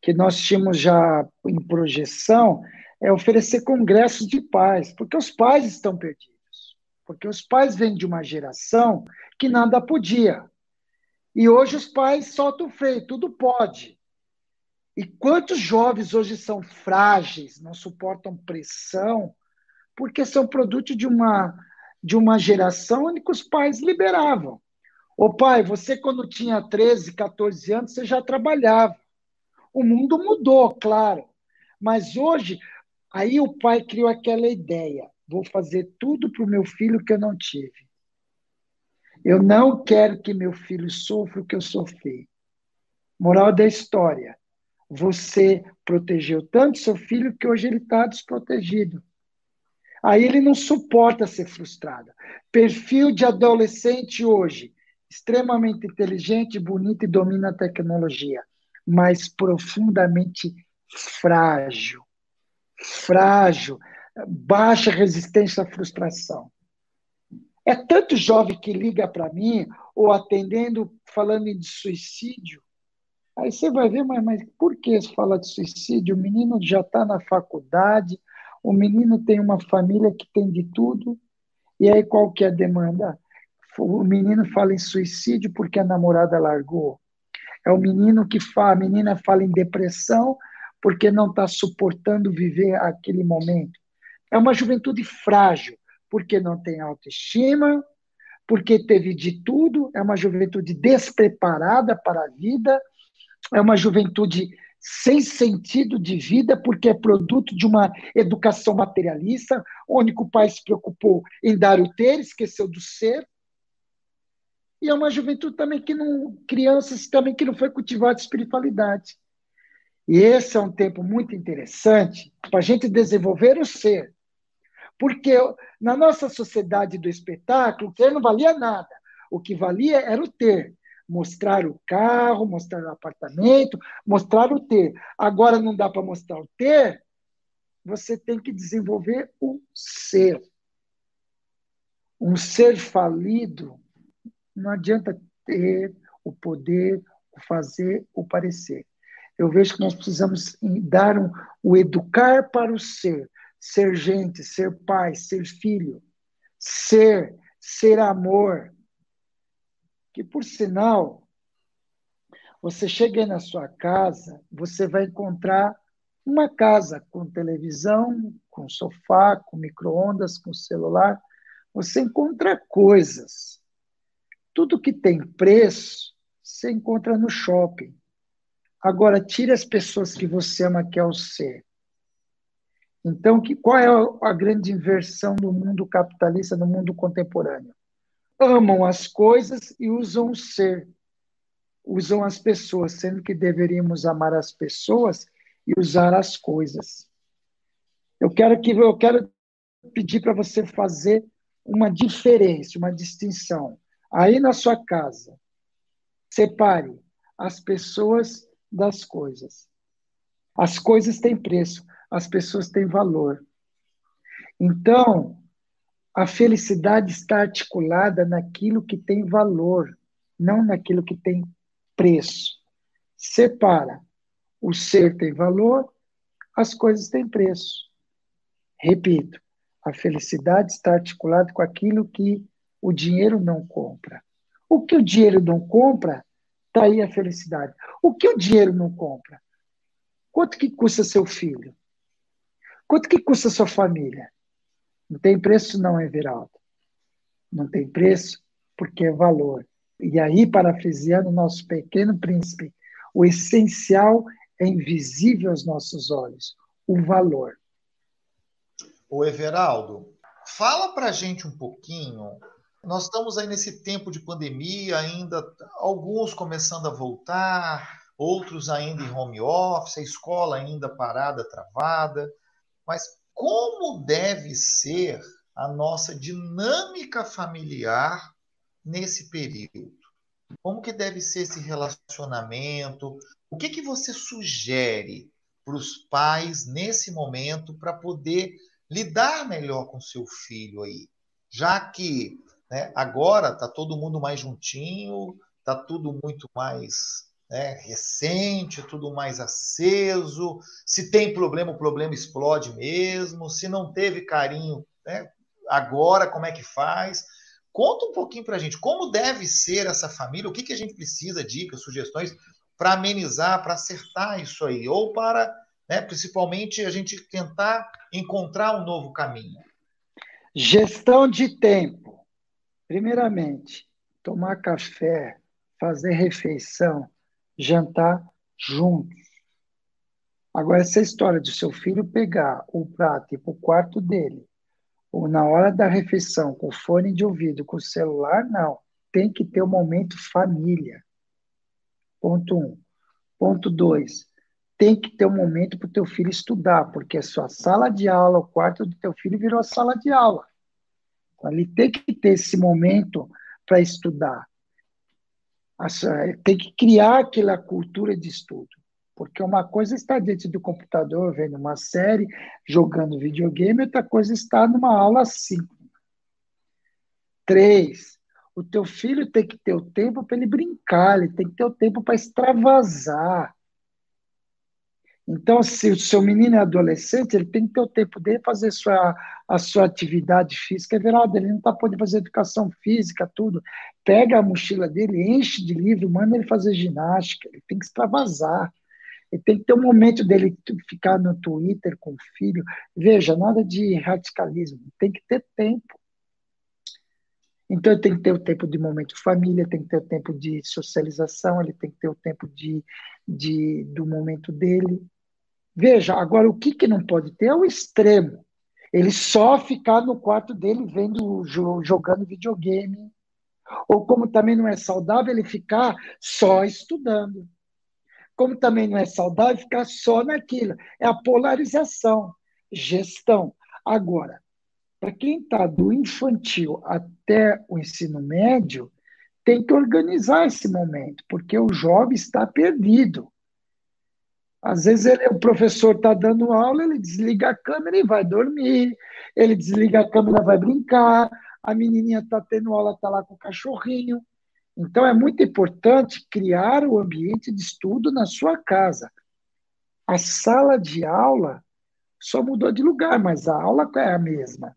que nós tínhamos já em projeção, é oferecer congressos de pais, porque os pais estão perdidos. Porque os pais vêm de uma geração que nada podia. E hoje os pais soltam o freio, tudo pode. E quantos jovens hoje são frágeis, não suportam pressão, porque são produto de uma de uma geração em que os pais liberavam. Ô pai, você quando tinha 13, 14 anos, você já trabalhava. O mundo mudou, claro. Mas hoje, aí o pai criou aquela ideia: vou fazer tudo para o meu filho que eu não tive. Eu não quero que meu filho sofra o que eu sofri. Moral da história: você protegeu tanto seu filho que hoje ele está desprotegido. Aí ele não suporta ser frustrado. Perfil de adolescente hoje, extremamente inteligente, bonito e domina a tecnologia, mas profundamente frágil. Frágil, baixa resistência à frustração. É tanto jovem que liga para mim, ou atendendo, falando de suicídio. Aí você vai ver, mas, mas por que fala de suicídio? O menino já está na faculdade, o menino tem uma família que tem de tudo, e aí qual que é a demanda? O menino fala em suicídio porque a namorada largou. É o menino que fala, a menina fala em depressão porque não está suportando viver aquele momento. É uma juventude frágil, porque não tem autoestima, porque teve de tudo, é uma juventude despreparada para a vida, é uma juventude sem sentido de vida, porque é produto de uma educação materialista, onde o pai se preocupou em dar o ter, esqueceu do ser. E é uma juventude também que não. crianças também que não foi cultivada espiritualidade. E esse é um tempo muito interessante para a gente desenvolver o ser. Porque na nossa sociedade do espetáculo, o ter não valia nada. O que valia era o ter mostrar o carro, mostrar o apartamento, mostrar o ter. Agora não dá para mostrar o ter, você tem que desenvolver o ser. Um ser falido não adianta ter o poder, o fazer, o parecer. Eu vejo que nós precisamos dar um, o educar para o ser, ser gente, ser pai, ser filho, ser, ser amor, que, por sinal, você chega na sua casa, você vai encontrar uma casa com televisão, com sofá, com micro-ondas, com celular. Você encontra coisas. Tudo que tem preço, você encontra no shopping. Agora, tire as pessoas que você ama, que é o ser. Então, que, qual é a grande inversão do mundo capitalista, no mundo contemporâneo? Amam as coisas e usam o ser, usam as pessoas, sendo que deveríamos amar as pessoas e usar as coisas. Eu quero que eu quero pedir para você fazer uma diferença, uma distinção. Aí na sua casa, separe as pessoas das coisas. As coisas têm preço, as pessoas têm valor. Então, A felicidade está articulada naquilo que tem valor, não naquilo que tem preço. Separa. O ser tem valor, as coisas têm preço. Repito, a felicidade está articulada com aquilo que o dinheiro não compra. O que o dinheiro não compra, está aí a felicidade. O que o dinheiro não compra? Quanto que custa seu filho? Quanto que custa sua família? Não tem preço não, Everaldo. Não tem preço porque é valor. E aí, parafraseando o nosso pequeno príncipe, o essencial é invisível aos nossos olhos, o valor. O Everaldo, fala para gente um pouquinho nós estamos aí nesse tempo de pandemia, ainda alguns começando a voltar, outros ainda em home office, a escola ainda parada, travada. Mas como deve ser a nossa dinâmica familiar nesse período? Como que deve ser esse relacionamento? O que, que você sugere para os pais nesse momento para poder lidar melhor com seu filho aí? Já que né? Agora está todo mundo mais juntinho, está tudo muito mais né, recente, tudo mais aceso. Se tem problema, o problema explode mesmo. Se não teve carinho, né, agora como é que faz? Conta um pouquinho para a gente como deve ser essa família, o que, que a gente precisa, dicas, sugestões para amenizar, para acertar isso aí, ou para, né, principalmente, a gente tentar encontrar um novo caminho. Gestão de tempo. Primeiramente, tomar café, fazer refeição, jantar juntos. Agora, essa história de seu filho pegar o prato e ir para o quarto dele, ou na hora da refeição, com fone de ouvido, com celular, não. Tem que ter o um momento família. Ponto um. Ponto dois. Tem que ter um momento para o teu filho estudar, porque a sua sala de aula, o quarto do teu filho virou sala de aula. Ali tem que ter esse momento para estudar. Tem que criar aquela cultura de estudo. Porque uma coisa está dentro do computador, vendo uma série, jogando videogame, outra coisa está numa aula síncrona. Três, o teu filho tem que ter o tempo para ele brincar, ele tem que ter o tempo para extravasar. Então, se o seu menino é adolescente, ele tem que ter o tempo dele fazer sua, a sua atividade física. É verdade, ele não está podendo fazer educação física, tudo. Pega a mochila dele, enche de livro, manda ele fazer ginástica, ele tem que extravasar. Ele tem que ter um momento dele ficar no Twitter com o filho. Veja, nada de radicalismo, tem que ter tempo. Então, ele tem que ter o tempo de momento família, tem que ter o tempo de socialização, ele tem que ter o tempo de, de, do momento dele. Veja, agora o que, que não pode ter é o extremo. Ele só ficar no quarto dele vendo, jogando videogame. Ou como também não é saudável, ele ficar só estudando. Como também não é saudável, ficar só naquilo. É a polarização, gestão. Agora, para quem está do infantil até o ensino médio, tem que organizar esse momento, porque o jovem está perdido. Às vezes ele, o professor está dando aula, ele desliga a câmera e vai dormir, ele desliga a câmera e vai brincar, a menininha está tendo aula, está lá com o cachorrinho. Então é muito importante criar o ambiente de estudo na sua casa. A sala de aula só mudou de lugar, mas a aula é a mesma.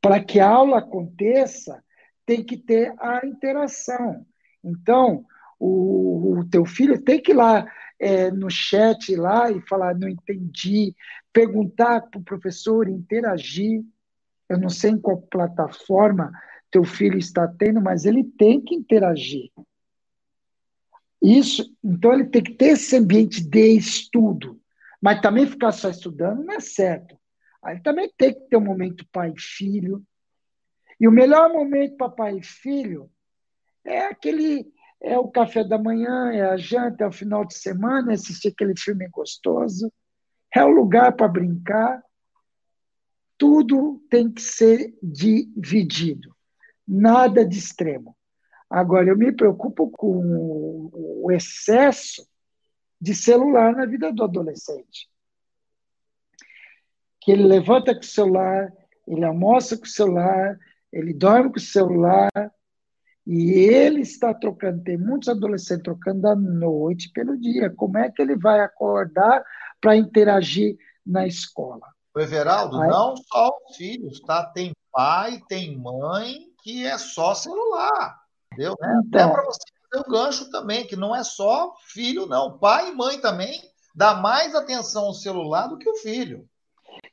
Para que a aula aconteça, tem que ter a interação. Então, o, o teu filho tem que ir lá é, no chat lá e falar, não entendi, perguntar para o professor, interagir. Eu não sei em qual plataforma teu filho está tendo, mas ele tem que interagir. Isso, então ele tem que ter esse ambiente de estudo, mas também ficar só estudando não é certo. Aí também tem que ter um momento pai e filho. E o melhor momento para pai e filho é aquele é o café da manhã, é a janta, é o final de semana, é assistir aquele filme gostoso, é o lugar para brincar. Tudo tem que ser dividido, nada de extremo. Agora, eu me preocupo com o excesso de celular na vida do adolescente. Que ele levanta com o celular, ele almoça com o celular, ele dorme com o celular, e ele está trocando, tem muitos adolescentes trocando a noite pelo dia. Como é que ele vai acordar para interagir na escola? O Everaldo, Aí... não só os filhos, tá? Tem pai, tem mãe que é só celular. Entendeu? Então, é para você ter o gancho também, que não é só filho, não. Pai e mãe também dá mais atenção ao celular do que o filho.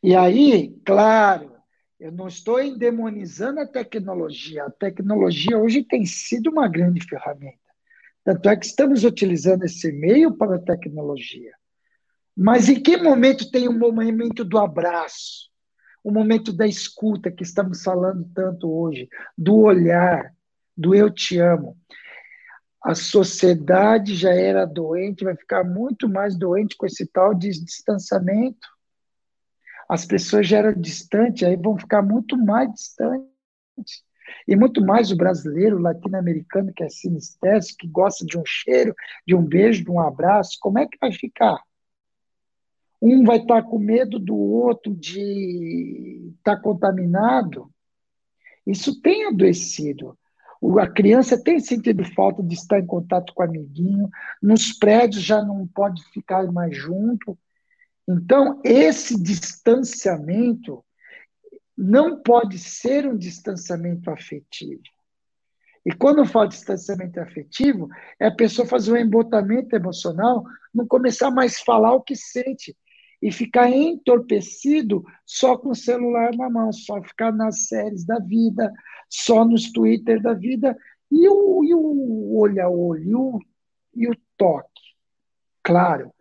E aí, claro, eu não estou endemonizando a tecnologia. A tecnologia hoje tem sido uma grande ferramenta. Tanto é que estamos utilizando esse meio para a tecnologia. Mas em que momento tem o um momento do abraço? O momento da escuta, que estamos falando tanto hoje, do olhar, do eu te amo. A sociedade já era doente, vai ficar muito mais doente com esse tal de distanciamento as pessoas já eram distantes, aí vão ficar muito mais distantes. E muito mais o brasileiro, o latino-americano, que é sinestésico, que gosta de um cheiro, de um beijo, de um abraço, como é que vai ficar? Um vai estar com medo do outro de estar contaminado. Isso tem adoecido. A criança tem sentido falta de estar em contato com o amiguinho. Nos prédios já não pode ficar mais junto. Então, esse distanciamento não pode ser um distanciamento afetivo. E quando eu falo distanciamento afetivo, é a pessoa fazer um embotamento emocional, não começar mais a falar o que sente e ficar entorpecido só com o celular na mão, só ficar nas séries da vida, só nos Twitter da vida, e o, e o olho a olho, e o, e o toque. Claro,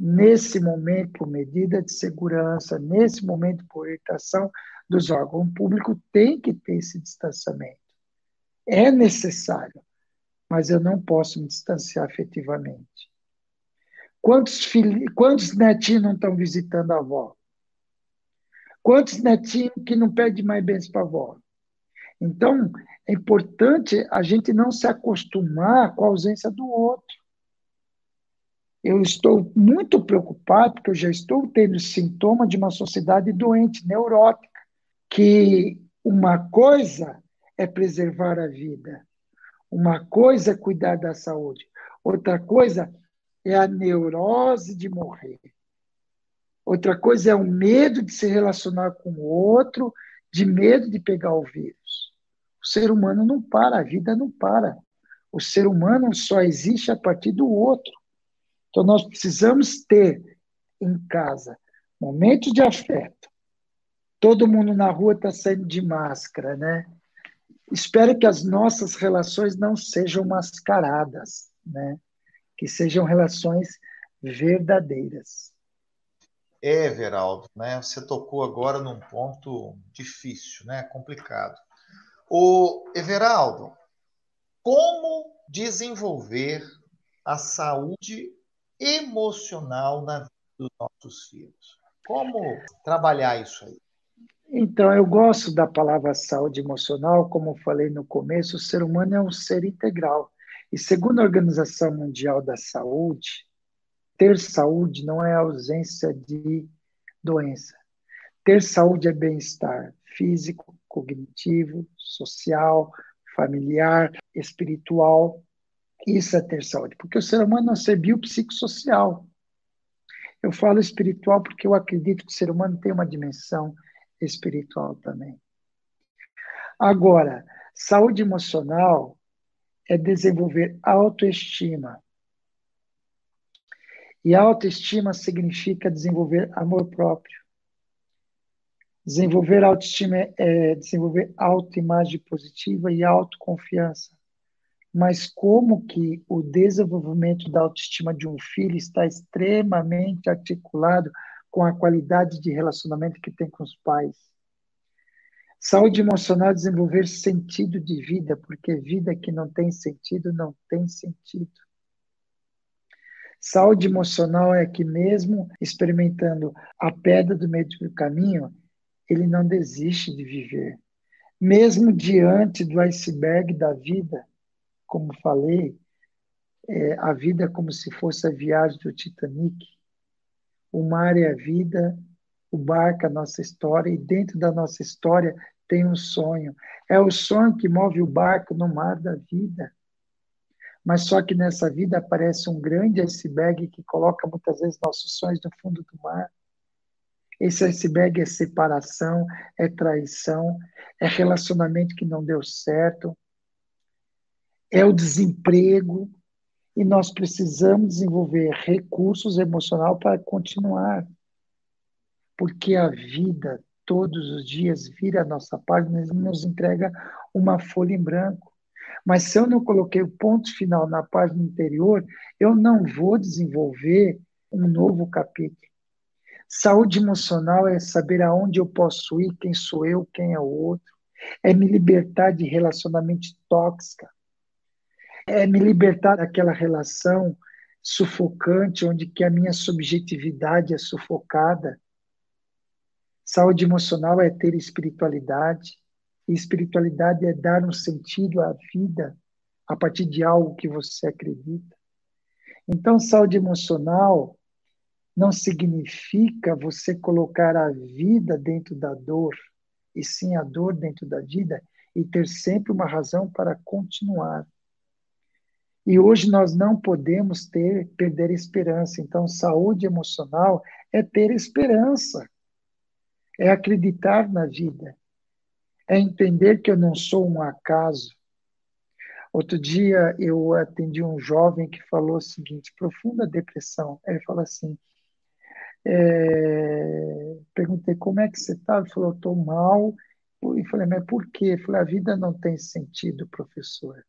nesse momento, por medida de segurança, nesse momento, por orientação dos órgãos públicos, tem que ter esse distanciamento. É necessário, mas eu não posso me distanciar afetivamente. Quantos, filhos, quantos netinhos não estão visitando a avó? Quantos netinhos que não pedem mais bens para a avó? Então, é importante a gente não se acostumar com a ausência do outro eu estou muito preocupado, porque eu já estou tendo sintoma de uma sociedade doente, neurótica, que uma coisa é preservar a vida, uma coisa é cuidar da saúde, outra coisa é a neurose de morrer. Outra coisa é o medo de se relacionar com o outro, de medo de pegar o vírus. O ser humano não para, a vida não para. O ser humano só existe a partir do outro. Então, nós precisamos ter em casa momentos de afeto. Todo mundo na rua está saindo de máscara, né? Espero que as nossas relações não sejam mascaradas, né? Que sejam relações verdadeiras. É, Veraldo, né? Você tocou agora num ponto difícil, né? Complicado. O Everaldo, como desenvolver a saúde emocional na vida dos nossos filhos. Como trabalhar isso aí? Então, eu gosto da palavra saúde emocional, como falei no começo, o ser humano é um ser integral. E segundo a Organização Mundial da Saúde, ter saúde não é ausência de doença. Ter saúde é bem-estar físico, cognitivo, social, familiar, espiritual isso é ter saúde, porque o ser humano é um ser biopsicossocial. Eu falo espiritual porque eu acredito que o ser humano tem uma dimensão espiritual também. Agora, saúde emocional é desenvolver autoestima. E autoestima significa desenvolver amor próprio. Desenvolver autoestima é desenvolver autoimagem positiva e autoconfiança mas como que o desenvolvimento da autoestima de um filho está extremamente articulado com a qualidade de relacionamento que tem com os pais. Saúde emocional desenvolver sentido de vida, porque vida que não tem sentido não tem sentido. Saúde emocional é que mesmo experimentando a pedra do meio do caminho, ele não desiste de viver. Mesmo diante do iceberg da vida, como falei, é, a vida é como se fosse a viagem do Titanic. O mar é a vida, o barco, a nossa história, e dentro da nossa história tem um sonho. É o sonho que move o barco no mar da vida. Mas só que nessa vida aparece um grande iceberg que coloca muitas vezes nossos sonhos no fundo do mar. Esse iceberg é separação, é traição, é relacionamento que não deu certo, é o desemprego, e nós precisamos desenvolver recursos emocionais para continuar. Porque a vida, todos os dias, vira a nossa página e nos entrega uma folha em branco. Mas se eu não coloquei o ponto final na página anterior, eu não vou desenvolver um novo capítulo. Saúde emocional é saber aonde eu posso ir, quem sou eu, quem é o outro. É me libertar de relacionamento tóxico. É me libertar daquela relação sufocante, onde que a minha subjetividade é sufocada. Saúde emocional é ter espiritualidade. E espiritualidade é dar um sentido à vida a partir de algo que você acredita. Então, saúde emocional não significa você colocar a vida dentro da dor, e sim a dor dentro da vida, e ter sempre uma razão para continuar. E hoje nós não podemos ter perder esperança. Então, saúde emocional é ter esperança, é acreditar na vida, é entender que eu não sou um acaso. Outro dia eu atendi um jovem que falou o seguinte: profunda depressão. Ele falou assim: é, perguntei como é que você está, ele falou, estou mal. E falei, mas por quê? Ele falou, a vida não tem sentido, professor.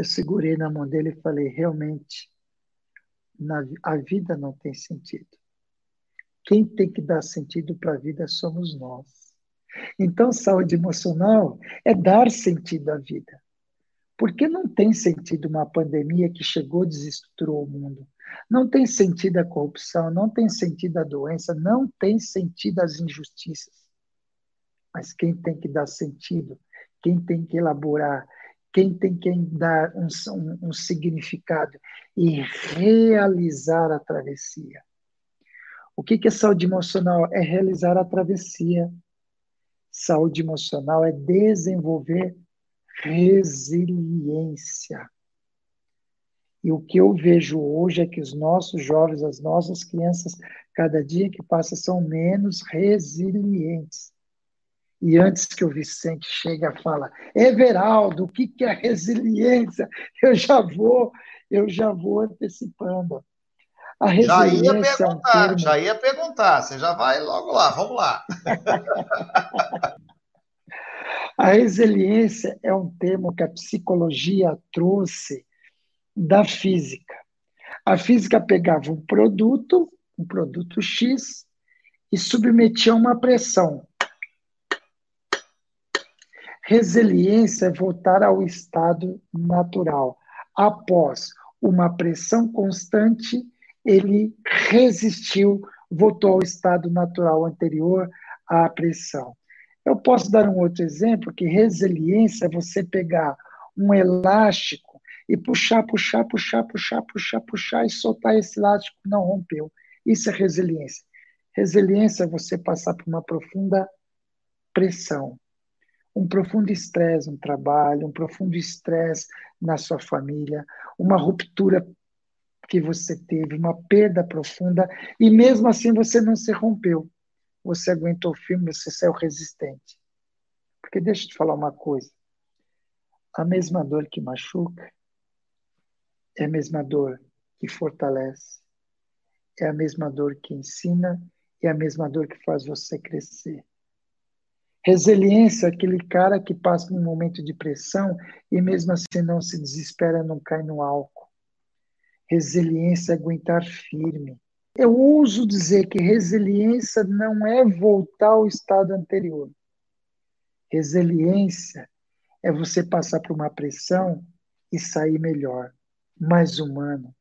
Eu segurei na mão dele e falei, realmente, na, a vida não tem sentido. Quem tem que dar sentido para a vida somos nós. Então, saúde emocional é dar sentido à vida. Porque não tem sentido uma pandemia que chegou e desestruturou o mundo. Não tem sentido a corrupção, não tem sentido a doença, não tem sentido as injustiças. Mas quem tem que dar sentido, quem tem que elaborar, quem tem que dar um, um, um significado e realizar a travessia. O que, que é saúde emocional? É realizar a travessia. Saúde emocional é desenvolver resiliência. E o que eu vejo hoje é que os nossos jovens, as nossas crianças, cada dia que passa, são menos resilientes. E antes que o Vicente chegue a fala, Everaldo, o que, que é resiliência? Eu já vou, eu já vou antecipando. A resiliência já ia perguntar, é um termo... já ia perguntar, você já vai logo lá, vamos lá. a resiliência é um termo que a psicologia trouxe da física. A física pegava um produto, um produto X, e submetia a uma pressão. Resiliência é voltar ao estado natural. Após uma pressão constante, ele resistiu, voltou ao estado natural anterior à pressão. Eu posso dar um outro exemplo, que resiliência é você pegar um elástico e puxar, puxar, puxar, puxar, puxar, puxar e soltar esse elástico não rompeu. Isso é resiliência. Resiliência é você passar por uma profunda pressão, um profundo estresse no trabalho, um profundo estresse na sua família, uma ruptura que você teve, uma perda profunda, e mesmo assim você não se rompeu. Você aguentou o filme, você saiu resistente. Porque deixa eu te falar uma coisa. A mesma dor que machuca é a mesma dor que fortalece, é a mesma dor que ensina, é a mesma dor que faz você crescer. Resiliência aquele cara que passa por um momento de pressão e mesmo assim não se desespera, não cai no álcool. Resiliência é aguentar firme. Eu uso dizer que resiliência não é voltar ao estado anterior. Resiliência é você passar por uma pressão e sair melhor mais humano.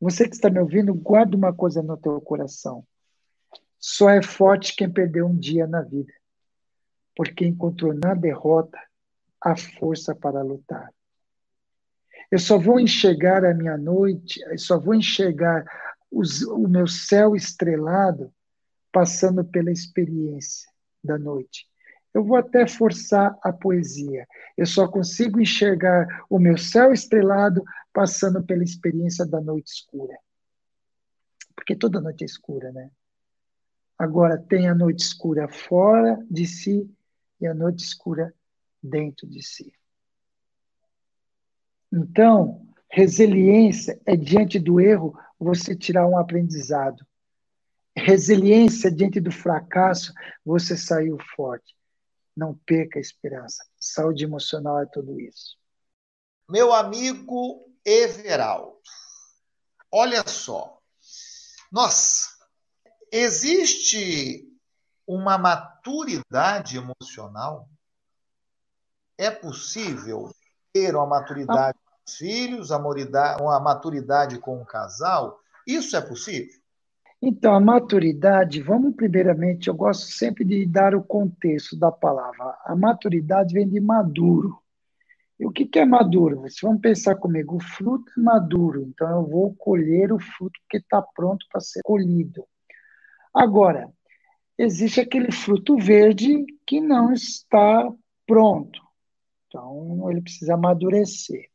Você que está me ouvindo, guarda uma coisa no teu coração. Só é forte quem perdeu um dia na vida, porque encontrou na derrota a força para lutar. Eu só vou enxergar a minha noite, eu só vou enxergar os, o meu céu estrelado passando pela experiência da noite. Eu vou até forçar a poesia. Eu só consigo enxergar o meu céu estrelado passando pela experiência da noite escura. Porque toda noite é escura, né? Agora tem a noite escura fora de si e a noite escura dentro de si. Então, resiliência é diante do erro você tirar um aprendizado. Resiliência diante do fracasso, você saiu forte. Não perca a esperança. Saúde emocional é tudo isso. Meu amigo Everaldo, olha só. Nossa, existe uma maturidade emocional? É possível ter uma maturidade com os filhos, uma maturidade com o casal? Isso é possível? Então, a maturidade, vamos primeiramente, eu gosto sempre de dar o contexto da palavra. A maturidade vem de maduro. E o que é maduro? Vocês vão pensar comigo, o fruto é maduro, então eu vou colher o fruto que está pronto para ser colhido. Agora, existe aquele fruto verde que não está pronto, então ele precisa amadurecer.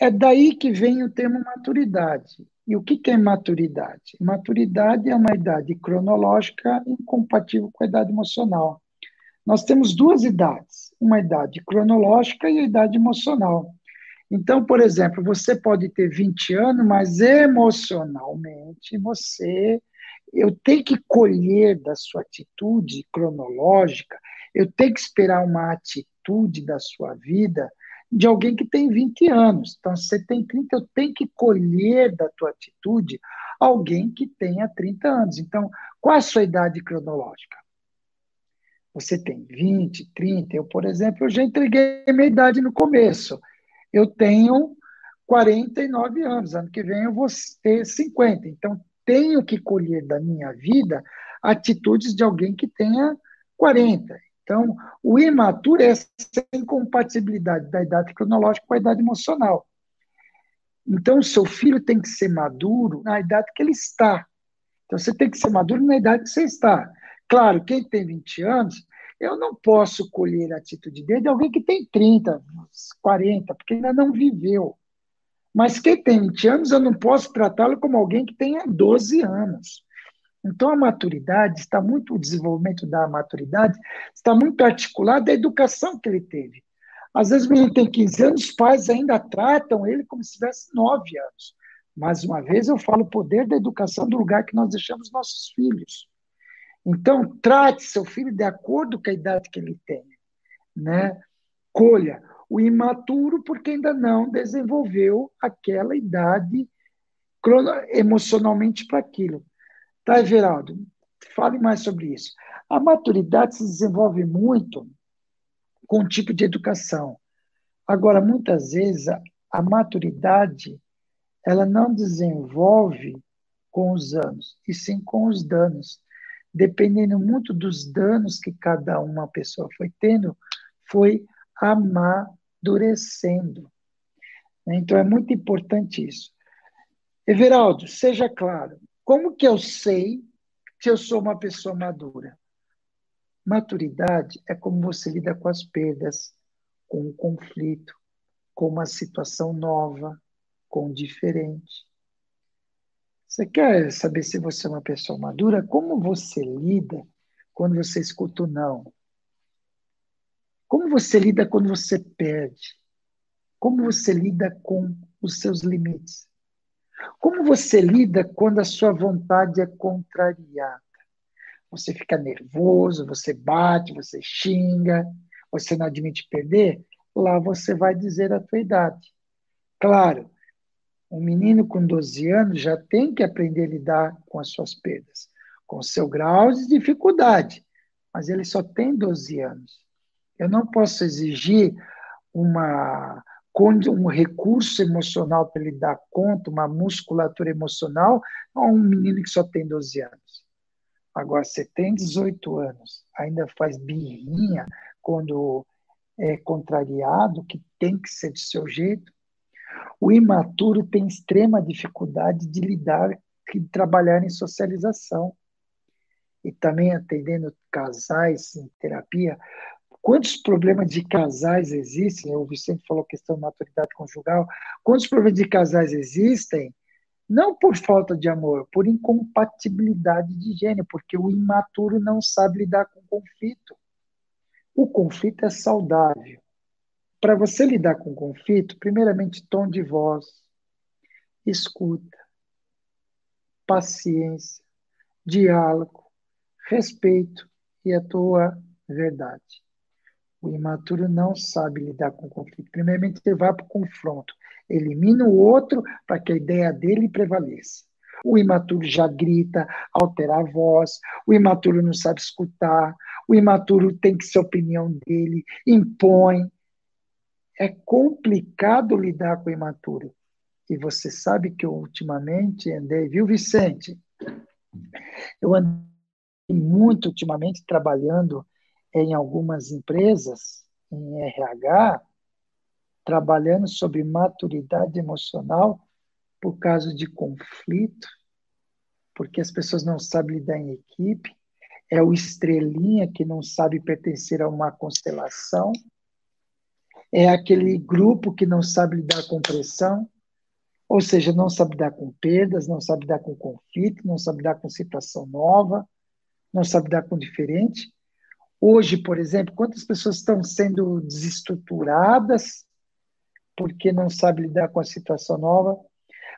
É daí que vem o termo maturidade. E o que é maturidade? Maturidade é uma idade cronológica incompatível com a idade emocional. Nós temos duas idades, uma idade cronológica e a idade emocional. Então, por exemplo, você pode ter 20 anos, mas emocionalmente você eu tenho que colher da sua atitude cronológica, eu tenho que esperar uma atitude da sua vida de alguém que tem 20 anos. Então, se você tem 30, eu tenho que colher da tua atitude alguém que tenha 30 anos. Então, qual a sua idade cronológica? Você tem 20, 30. Eu, por exemplo, eu já entreguei minha idade no começo. Eu tenho 49 anos. Ano que vem eu vou ter 50. Então, tenho que colher da minha vida atitudes de alguém que tenha 40. Então, o imaturo é essa incompatibilidade da idade cronológica com a idade emocional. Então, seu filho tem que ser maduro na idade que ele está. Então, você tem que ser maduro na idade que você está. Claro, quem tem 20 anos, eu não posso colher a atitude dele de alguém que tem 30, 40, porque ainda não viveu. Mas quem tem 20 anos, eu não posso tratá-lo como alguém que tenha 12 anos. Então, a maturidade está muito, o desenvolvimento da maturidade está muito articulado à educação que ele teve. Às vezes o menino tem 15 anos, os pais ainda tratam ele como se tivesse 9 anos. Mais uma vez, eu falo o poder da educação do lugar que nós deixamos nossos filhos. Então, trate seu filho de acordo com a idade que ele tem. Né? Colha o imaturo, porque ainda não desenvolveu aquela idade emocionalmente para aquilo. Tá, Everaldo? Fale mais sobre isso. A maturidade se desenvolve muito com o tipo de educação. Agora, muitas vezes, a, a maturidade ela não desenvolve com os anos, e sim com os danos. Dependendo muito dos danos que cada uma pessoa foi tendo, foi amadurecendo. Então, é muito importante isso. Everaldo, seja claro, como que eu sei que eu sou uma pessoa madura? Maturidade é como você lida com as perdas, com o conflito, com uma situação nova, com o diferente. Você quer saber se você é uma pessoa madura? Como você lida quando você escuta o não? Como você lida quando você perde? Como você lida com os seus limites? Como você lida quando a sua vontade é contrariada? Você fica nervoso, você bate, você xinga, você não admite perder? Lá você vai dizer a tua idade. Claro, um menino com 12 anos já tem que aprender a lidar com as suas perdas, com o seu grau de dificuldade, mas ele só tem 12 anos. Eu não posso exigir uma um recurso emocional para ele dar conta, uma musculatura emocional, a um menino que só tem 12 anos. Agora, você tem 18 anos, ainda faz birrinha quando é contrariado, que tem que ser do seu jeito. O imaturo tem extrema dificuldade de lidar, de trabalhar em socialização. E também atendendo casais em terapia, quantos problemas de casais existem? O Vicente falou questão de maturidade conjugal. Quantos problemas de casais existem? Não por falta de amor, por incompatibilidade de gênero, porque o imaturo não sabe lidar com conflito. O conflito é saudável. Para você lidar com conflito, primeiramente, tom de voz, escuta, paciência, diálogo, respeito e a tua verdade. O imaturo não sabe lidar com conflito. Primeiramente, ele vai para o confronto, elimina o outro para que a ideia dele prevaleça. O imaturo já grita, altera a voz, o imaturo não sabe escutar, o imaturo tem que ser a opinião dele, impõe. É complicado lidar com o imaturo. E você sabe que eu ultimamente andei, viu, Vicente? Eu andei muito ultimamente trabalhando em algumas empresas, em RH, trabalhando sobre maturidade emocional por causa de conflito, porque as pessoas não sabem lidar em equipe, é o estrelinha que não sabe pertencer a uma constelação, é aquele grupo que não sabe lidar com pressão, ou seja, não sabe lidar com perdas, não sabe lidar com conflito, não sabe lidar com situação nova, não sabe lidar com diferente. Hoje, por exemplo, quantas pessoas estão sendo desestruturadas porque não sabem lidar com a situação nova?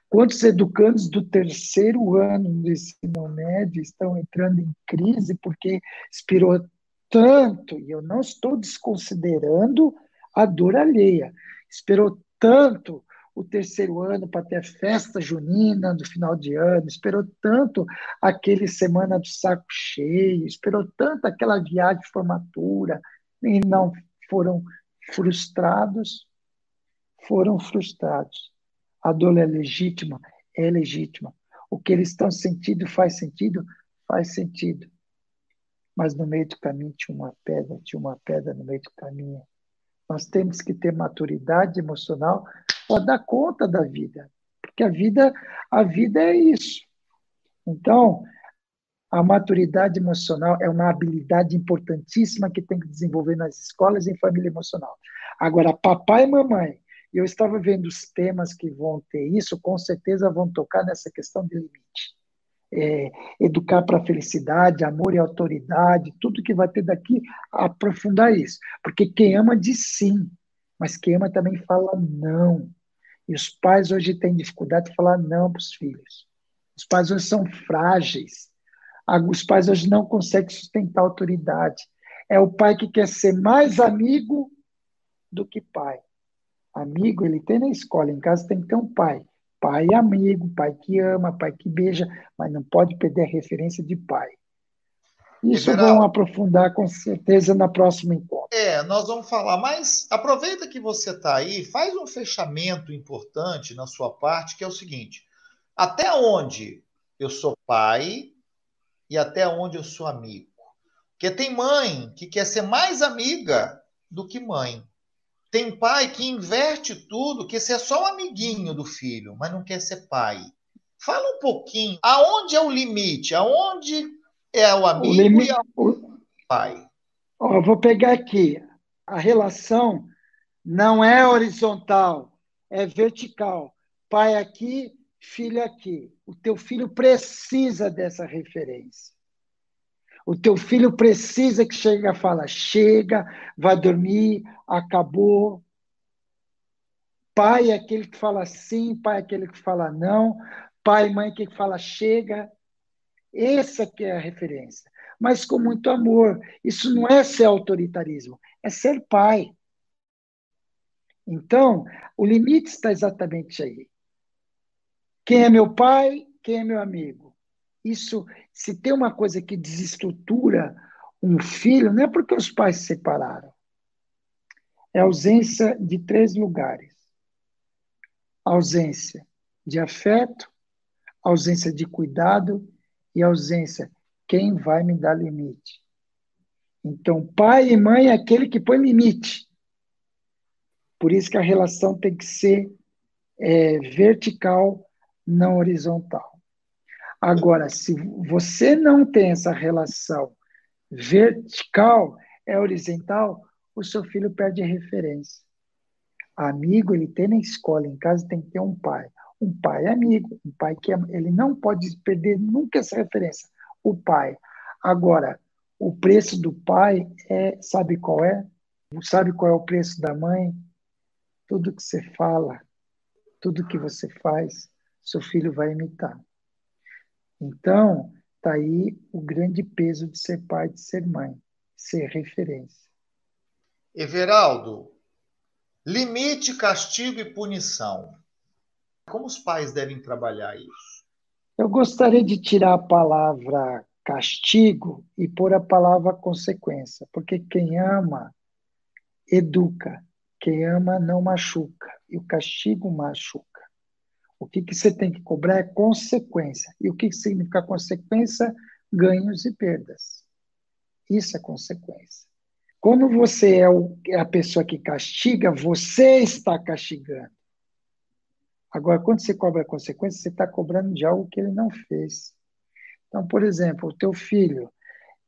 Quantos educandos do terceiro ano do ensino médio estão entrando em crise porque expirou tanto, e eu não estou desconsiderando a dor alheia, esperou tanto o terceiro ano para ter a festa junina do final de ano, esperou tanto aquele semana do saco cheio, esperou tanto aquela viagem de formatura, e não foram frustrados, foram frustrados. A dor é legítima, é legítima. O que eles estão sentindo faz sentido, faz sentido. Mas no meio do caminho tinha uma pedra, tinha uma pedra no meio do caminho. Nós temos que ter maturidade emocional para dar conta da vida, porque a vida, a vida é isso. Então, a maturidade emocional é uma habilidade importantíssima que tem que desenvolver nas escolas em família emocional. Agora, papai e mamãe, eu estava vendo os temas que vão ter isso, com certeza vão tocar nessa questão de limite. É, educar para a felicidade, amor e autoridade, tudo que vai ter daqui, aprofundar isso. Porque quem ama diz sim, mas quem ama também fala não. E os pais hoje têm dificuldade de falar não para os filhos. Os pais hoje são frágeis. Os pais hoje não conseguem sustentar a autoridade. É o pai que quer ser mais amigo do que pai. Amigo, ele tem na escola, em casa tem que ter um pai. Pai amigo, pai que ama, pai que beija, mas não pode perder a referência de pai. Isso Liberal. vamos aprofundar com certeza na próxima encontro. É, nós vamos falar, mas aproveita que você está aí, faz um fechamento importante na sua parte, que é o seguinte: até onde eu sou pai e até onde eu sou amigo? Porque tem mãe que quer ser mais amiga do que mãe. Tem pai que inverte tudo, quer ser só o amiguinho do filho, mas não quer ser pai. Fala um pouquinho, aonde é o limite? Aonde é o amigo o limite, e o pai? Ó, vou pegar aqui. A relação não é horizontal, é vertical. Pai aqui, filho aqui. O teu filho precisa dessa referência. O teu filho precisa que chegue e fala, chega, vai dormir, acabou. Pai é aquele que fala sim, pai é aquele que fala não, pai e mãe que fala chega. Essa que é a referência. Mas com muito amor. Isso não é ser autoritarismo, é ser pai. Então, o limite está exatamente aí. Quem é meu pai, quem é meu amigo? Isso, se tem uma coisa que desestrutura um filho, não é porque os pais se separaram. É ausência de três lugares: ausência de afeto, ausência de cuidado e ausência. Quem vai me dar limite? Então, pai e mãe é aquele que põe limite. Por isso que a relação tem que ser é vertical, não horizontal. Agora, se você não tem essa relação vertical, é horizontal, o seu filho perde referência. Amigo, ele tem na escola, em casa tem que ter um pai. Um pai amigo, um pai que é, ele não pode perder nunca essa referência. O pai. Agora, o preço do pai é, sabe qual é? Sabe qual é o preço da mãe? Tudo que você fala, tudo que você faz, seu filho vai imitar. Então, tá aí o grande peso de ser pai, de ser mãe, ser referência. Everaldo, limite, castigo e punição. Como os pais devem trabalhar isso? Eu gostaria de tirar a palavra castigo e pôr a palavra consequência, porque quem ama educa, quem ama não machuca, e o castigo machuca. O que, que você tem que cobrar é consequência. E o que, que significa consequência? Ganhos e perdas. Isso é consequência. Quando você é, é a pessoa que castiga, você está castigando. Agora, quando você cobra consequência, você está cobrando de algo que ele não fez. Então, por exemplo, o teu filho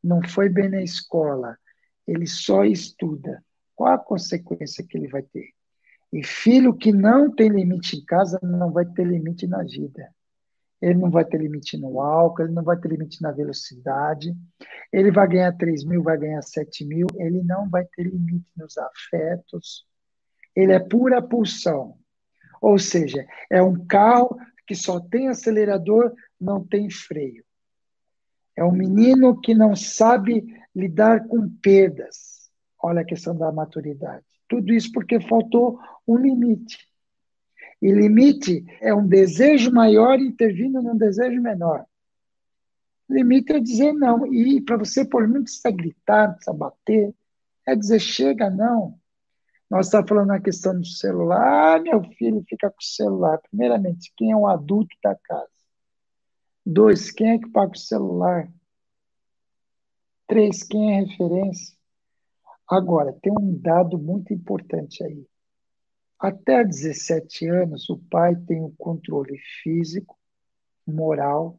não foi bem na escola, ele só estuda. Qual a consequência que ele vai ter? E filho que não tem limite em casa não vai ter limite na vida. Ele não vai ter limite no álcool, ele não vai ter limite na velocidade. Ele vai ganhar 3 mil, vai ganhar 7 mil. Ele não vai ter limite nos afetos. Ele é pura pulsão. Ou seja, é um carro que só tem acelerador, não tem freio. É um menino que não sabe lidar com perdas. Olha a questão da maturidade. Tudo isso porque faltou um limite. E limite é um desejo maior intervindo num desejo menor. Limite é dizer não. E para você, por muito precisa gritar, precisa bater, é dizer chega, não. Nós estamos falando na questão do celular. Ah, meu filho fica com o celular. Primeiramente, quem é o adulto da casa? Dois, quem é que paga o celular? Três, quem é referência? Agora, tem um dado muito importante aí. Até 17 anos, o pai tem o controle físico, moral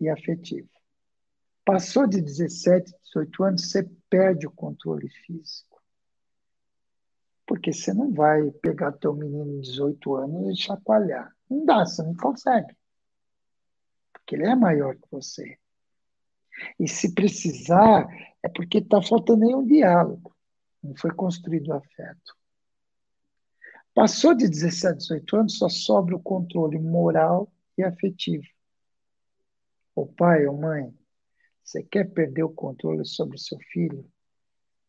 e afetivo. Passou de 17, 18 anos, você perde o controle físico. Porque você não vai pegar teu menino de 18 anos e chacoalhar. Não dá, você não consegue. Porque ele é maior que você. E se precisar, é porque está faltando aí um diálogo. Não foi construído o afeto. Passou de 17, 18 anos, só sobra o controle moral e afetivo. O pai ou mãe, você quer perder o controle sobre o seu filho?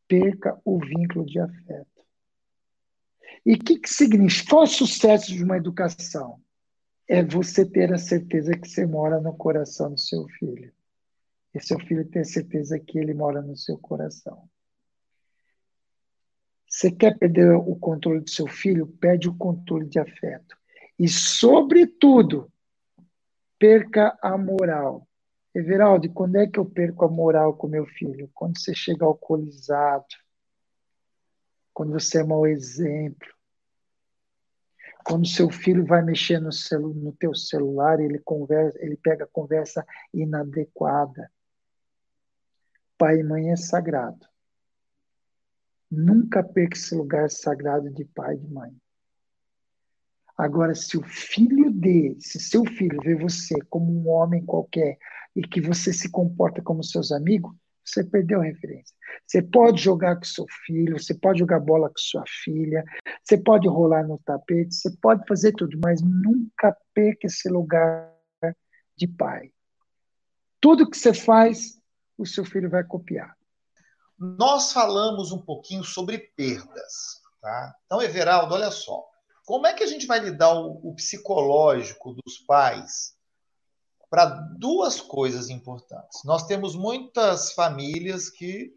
Perca o vínculo de afeto. E o que, que significa? Qual o sucesso de uma educação? É você ter a certeza que você mora no coração do seu filho. E seu filho ter certeza que ele mora no seu coração. Você quer perder o controle do seu filho? Perde o controle de afeto. E, sobretudo, perca a moral. Everaldo, quando é que eu perco a moral com meu filho? Quando você chega alcoolizado, quando você é mau exemplo, quando seu filho vai mexer no, celu no teu celular, ele conversa, ele pega conversa inadequada. Pai e mãe é sagrado. Nunca perca esse lugar sagrado de pai e de mãe. Agora, se o filho de, se seu filho vê você como um homem qualquer e que você se comporta como seus amigos, você perdeu a referência. Você pode jogar com seu filho, você pode jogar bola com sua filha, você pode rolar no tapete, você pode fazer tudo, mas nunca perca esse lugar de pai. Tudo que você faz, o seu filho vai copiar. Nós falamos um pouquinho sobre perdas. Tá? Então, Everaldo, olha só. Como é que a gente vai lidar o, o psicológico dos pais para duas coisas importantes? Nós temos muitas famílias que,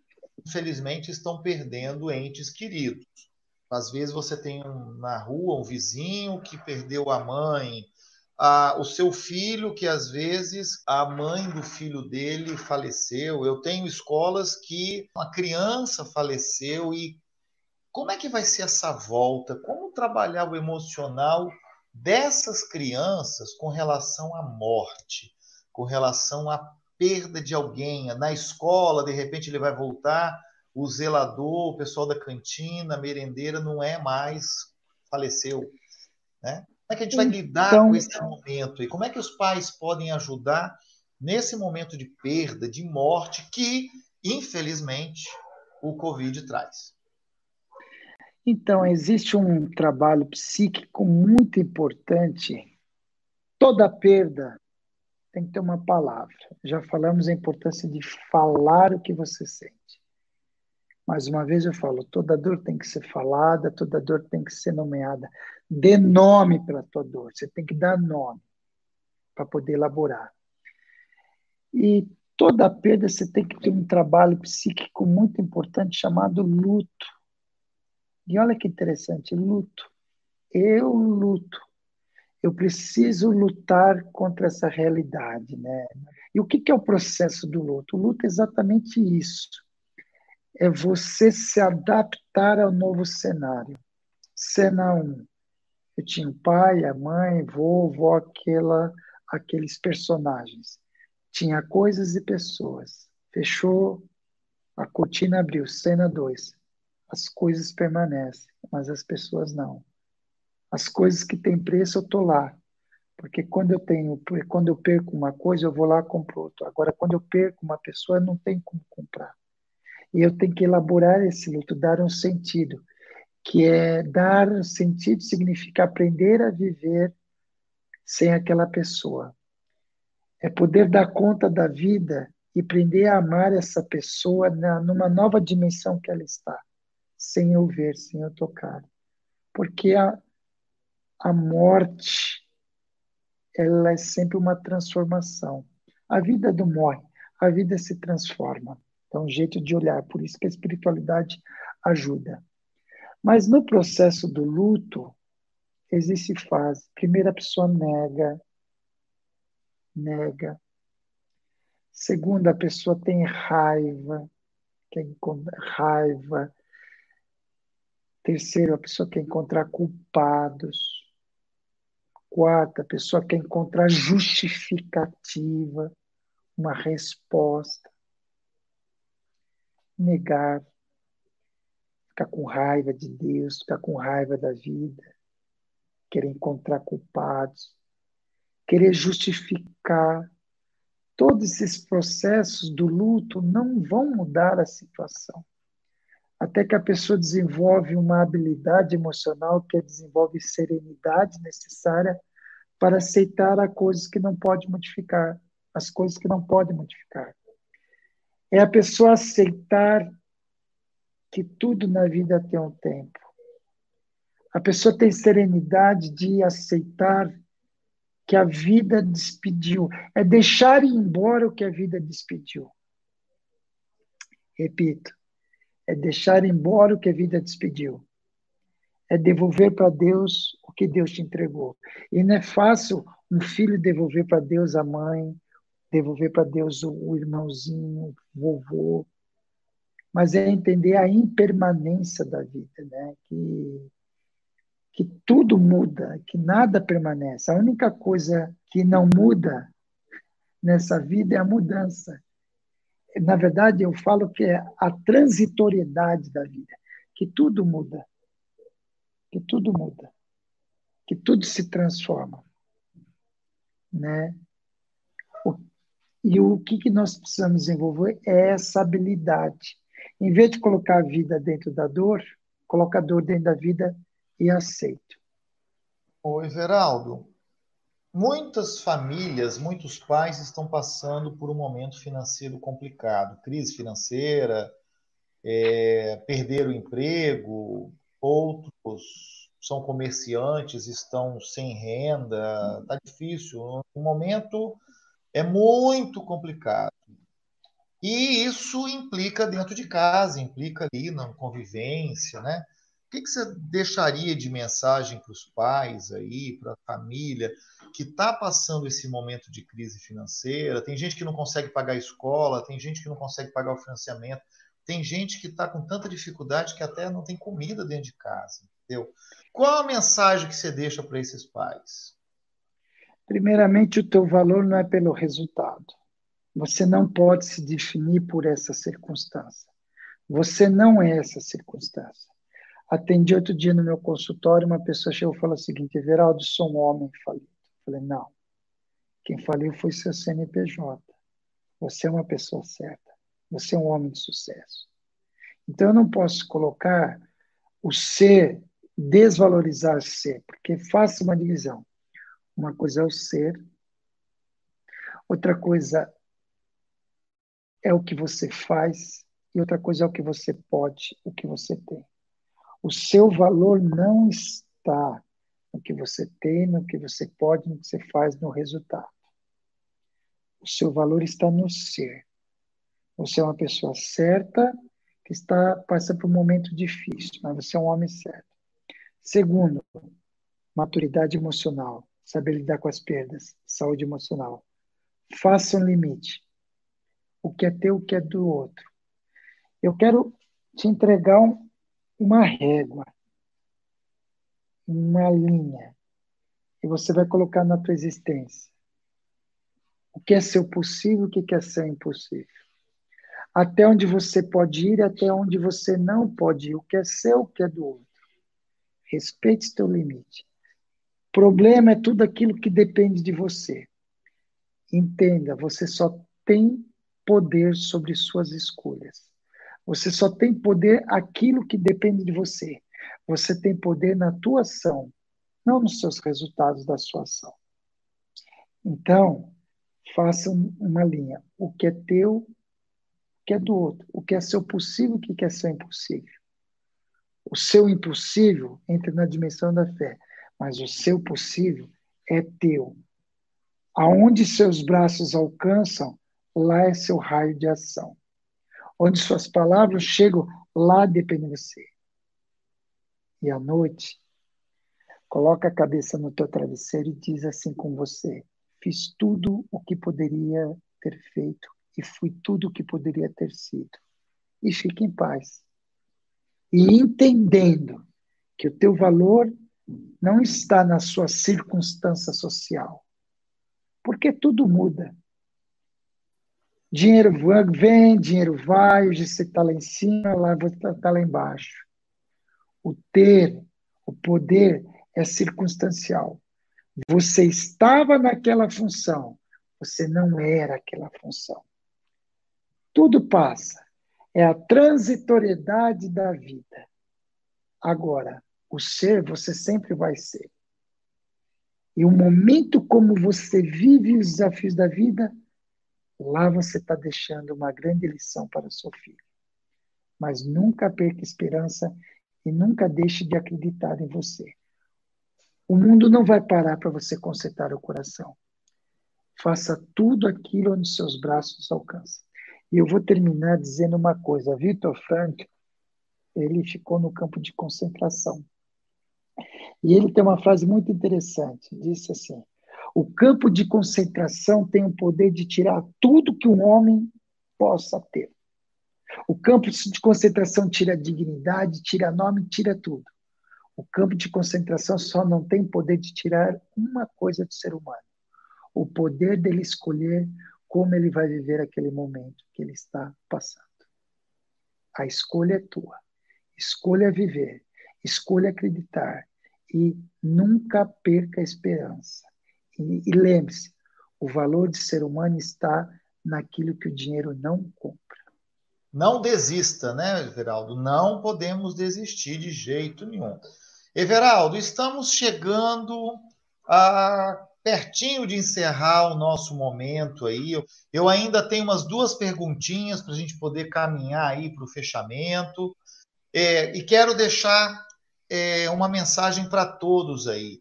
infelizmente, estão perdendo entes queridos. Às vezes você tem um, na rua um vizinho que perdeu a mãe, a, o seu filho, que às vezes a mãe do filho dele faleceu. Eu tenho escolas que uma criança faleceu e como é que vai ser essa volta? Como trabalhar o emocional dessas crianças com relação à morte, com relação à perda de alguém. Na escola, de repente, ele vai voltar, o zelador, o pessoal da cantina, a merendeira, não é mais, faleceu. Né? Como é que a gente vai lidar então... com esse momento? E como é que os pais podem ajudar nesse momento de perda, de morte, que, infelizmente, o Covid traz? Então, existe um trabalho psíquico muito importante. Toda perda tem que ter uma palavra. Já falamos a importância de falar o que você sente. Mais uma vez eu falo, toda dor tem que ser falada, toda dor tem que ser nomeada. Dê nome para a tua dor, você tem que dar nome para poder elaborar. E toda perda você tem que ter um trabalho psíquico muito importante chamado luto. E olha que interessante, luto. Eu luto. Eu preciso lutar contra essa realidade, né? E o que é o processo do luto? O luto é exatamente isso. É você se adaptar ao novo cenário. Cena 1. Eu tinha o pai, a mãe, vovó, aquela, aqueles personagens. Tinha coisas e pessoas. Fechou, a cortina abriu. Cena 2. As coisas permanecem, mas as pessoas não. As coisas que têm preço, eu estou lá. Porque quando eu tenho, quando eu perco uma coisa, eu vou lá e compro outra. Agora, quando eu perco uma pessoa, não tem como comprar. E eu tenho que elaborar esse luto, dar um sentido, que é dar um sentido significa aprender a viver sem aquela pessoa é poder dar conta da vida e aprender a amar essa pessoa na, numa nova dimensão que ela está, sem eu ver, sem eu tocar. Porque a, a morte, ela é sempre uma transformação. A vida não morre, a vida se transforma. É um jeito de olhar, por isso que a espiritualidade ajuda. Mas no processo do luto, existe fase. Primeiro, a pessoa nega, nega. Segundo, a pessoa tem raiva, quer raiva. Terceiro, a pessoa quer encontrar culpados. Quarta, a pessoa quer encontrar justificativa, uma resposta. Negar, ficar com raiva de Deus, ficar com raiva da vida, querer encontrar culpados querer justificar. Todos esses processos do luto não vão mudar a situação. Até que a pessoa desenvolve uma habilidade emocional que desenvolve serenidade necessária para aceitar as coisas que não pode modificar, as coisas que não pode modificar. É a pessoa aceitar que tudo na vida tem um tempo. A pessoa tem serenidade de aceitar que a vida despediu. É deixar ir embora o que a vida despediu. Repito, é deixar embora o que a vida despediu. É devolver para Deus o que Deus te entregou. E não é fácil um filho devolver para Deus a mãe, devolver para Deus o irmãozinho, o vovô. Mas é entender a impermanência da vida, né? Que que tudo muda, que nada permanece. A única coisa que não muda nessa vida é a mudança. Na verdade, eu falo que é a transitoriedade da vida, que tudo muda, que tudo muda, que tudo se transforma, né? E o que, que nós precisamos desenvolver é essa habilidade. Em vez de colocar a vida dentro da dor, coloca a dor dentro da vida e aceito. Oi, Veraldo. Muitas famílias, muitos pais estão passando por um momento financeiro complicado, crise financeira, é, perderam o emprego, outros são comerciantes, estão sem renda, está difícil. O momento é muito complicado. E isso implica dentro de casa, implica ali na convivência, né? O que, que você deixaria de mensagem para os pais aí, para a família que está passando esse momento de crise financeira? Tem gente que não consegue pagar a escola, tem gente que não consegue pagar o financiamento, tem gente que está com tanta dificuldade que até não tem comida dentro de casa. entendeu? Qual a mensagem que você deixa para esses pais? Primeiramente, o teu valor não é pelo resultado. Você não pode se definir por essa circunstância. Você não é essa circunstância. Atendi outro dia no meu consultório, uma pessoa chegou e falou o seguinte: Everaldo, sou um homem falido. Falei: não. Quem faliu foi seu CNPJ. Você é uma pessoa certa. Você é um homem de sucesso. Então eu não posso colocar o ser, desvalorizar ser, porque faça uma divisão. Uma coisa é o ser, outra coisa é o que você faz, e outra coisa é o que você pode, o que você tem. O seu valor não está no que você tem, no que você pode, no que você faz, no resultado. O seu valor está no ser. Você é uma pessoa certa que está passando por um momento difícil, mas você é um homem certo. Segundo, maturidade emocional, saber lidar com as perdas, saúde emocional. Faça um limite. O que é teu, o que é do outro. Eu quero te entregar um, uma régua, uma linha, e você vai colocar na tua existência. O que é seu possível, o que é seu impossível. Até onde você pode ir, até onde você não pode ir. O que é seu, o que é do outro. Respeite seu limite. Problema é tudo aquilo que depende de você. Entenda, você só tem poder sobre suas escolhas. Você só tem poder aquilo que depende de você. Você tem poder na tua ação, não nos seus resultados da sua ação. Então, faça uma linha. O que é teu, o que é do outro. O que é seu possível, o que é seu impossível. O seu impossível entra na dimensão da fé, mas o seu possível é teu. Aonde seus braços alcançam, lá é seu raio de ação. Onde suas palavras chegam, lá depende de você. E à noite, coloca a cabeça no teu travesseiro e diz assim com você: Fiz tudo o que poderia ter feito e fui tudo o que poderia ter sido. E fique em paz. E entendendo que o teu valor não está na sua circunstância social. Porque tudo muda. Dinheiro vem, dinheiro vai, hoje você está lá em cima, lá você está tá lá embaixo. O ter, o poder é circunstancial. Você estava naquela função, você não era aquela função. Tudo passa. É a transitoriedade da vida. Agora, o ser você sempre vai ser. E o momento como você vive os desafios da vida, lá você está deixando uma grande lição para o seu filho. Mas nunca perca esperança e nunca deixe de acreditar em você. O mundo não vai parar para você consertar o coração. Faça tudo aquilo onde seus braços alcançam. E eu vou terminar dizendo uma coisa. Victor Frank, ele ficou no campo de concentração. E ele tem uma frase muito interessante. Disse assim: o campo de concentração tem o poder de tirar tudo que um homem possa ter. O campo de concentração tira dignidade, tira nome, tira tudo. O campo de concentração só não tem poder de tirar uma coisa do ser humano: o poder dele escolher como ele vai viver aquele momento que ele está passando. A escolha é tua. Escolha viver, escolha acreditar e nunca perca a esperança. E, e lembre-se, o valor de ser humano está naquilo que o dinheiro não compra. Não desista, né, Everaldo? Não podemos desistir de jeito nenhum. Everaldo, estamos chegando a pertinho de encerrar o nosso momento aí. Eu, eu ainda tenho umas duas perguntinhas para a gente poder caminhar aí para o fechamento. É, e quero deixar é, uma mensagem para todos aí.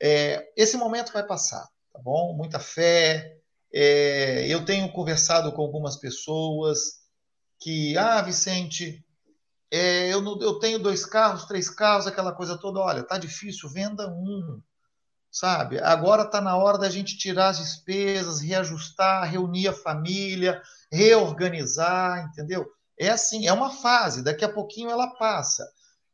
É, esse momento vai passar, tá bom? Muita fé. É, eu tenho conversado com algumas pessoas que, ah, Vicente, é, eu, eu tenho dois carros, três carros, aquela coisa toda. Olha, tá difícil, venda um, sabe? Agora está na hora da gente tirar as despesas, reajustar, reunir a família, reorganizar, entendeu? É assim, é uma fase, daqui a pouquinho ela passa.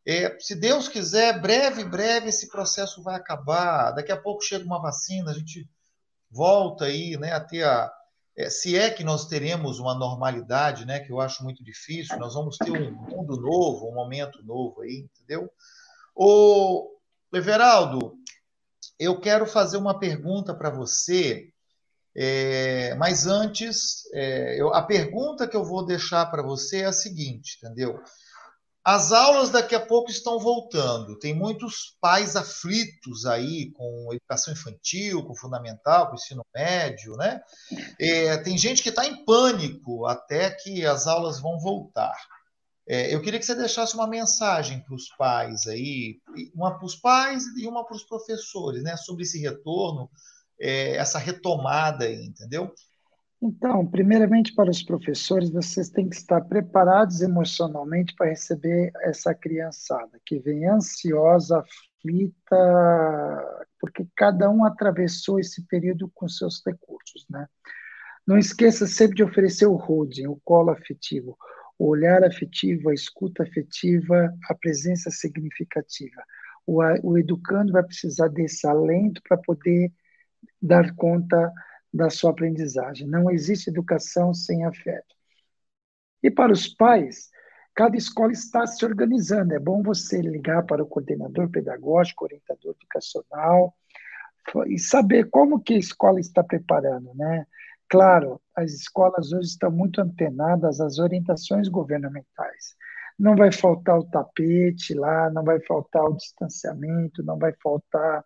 É, se Deus quiser, breve, breve esse processo vai acabar. Daqui a pouco chega uma vacina, a gente volta aí, né, a ter a, é, se é que nós teremos uma normalidade, né, que eu acho muito difícil, nós vamos ter um mundo novo, um momento novo aí, entendeu? O Everaldo, eu quero fazer uma pergunta para você, é, mas antes, é, eu, a pergunta que eu vou deixar para você é a seguinte, entendeu? As aulas daqui a pouco estão voltando. Tem muitos pais aflitos aí com educação infantil, com fundamental, com ensino médio, né? É, tem gente que está em pânico até que as aulas vão voltar. É, eu queria que você deixasse uma mensagem para os pais aí, uma para os pais e uma para os professores, né? Sobre esse retorno, é, essa retomada aí, entendeu? Então, primeiramente para os professores, vocês têm que estar preparados emocionalmente para receber essa criançada que vem ansiosa, aflita, porque cada um atravessou esse período com seus recursos, né? Não esqueça sempre de oferecer o holding, o colo afetivo, o olhar afetivo, a escuta afetiva, a presença significativa. O, o educando vai precisar desse alento para poder dar conta da sua aprendizagem. Não existe educação sem afeto. E para os pais, cada escola está se organizando. É bom você ligar para o coordenador pedagógico, orientador educacional, e saber como que a escola está preparando, né? Claro, as escolas hoje estão muito antenadas às orientações governamentais. Não vai faltar o tapete lá, não vai faltar o distanciamento, não vai faltar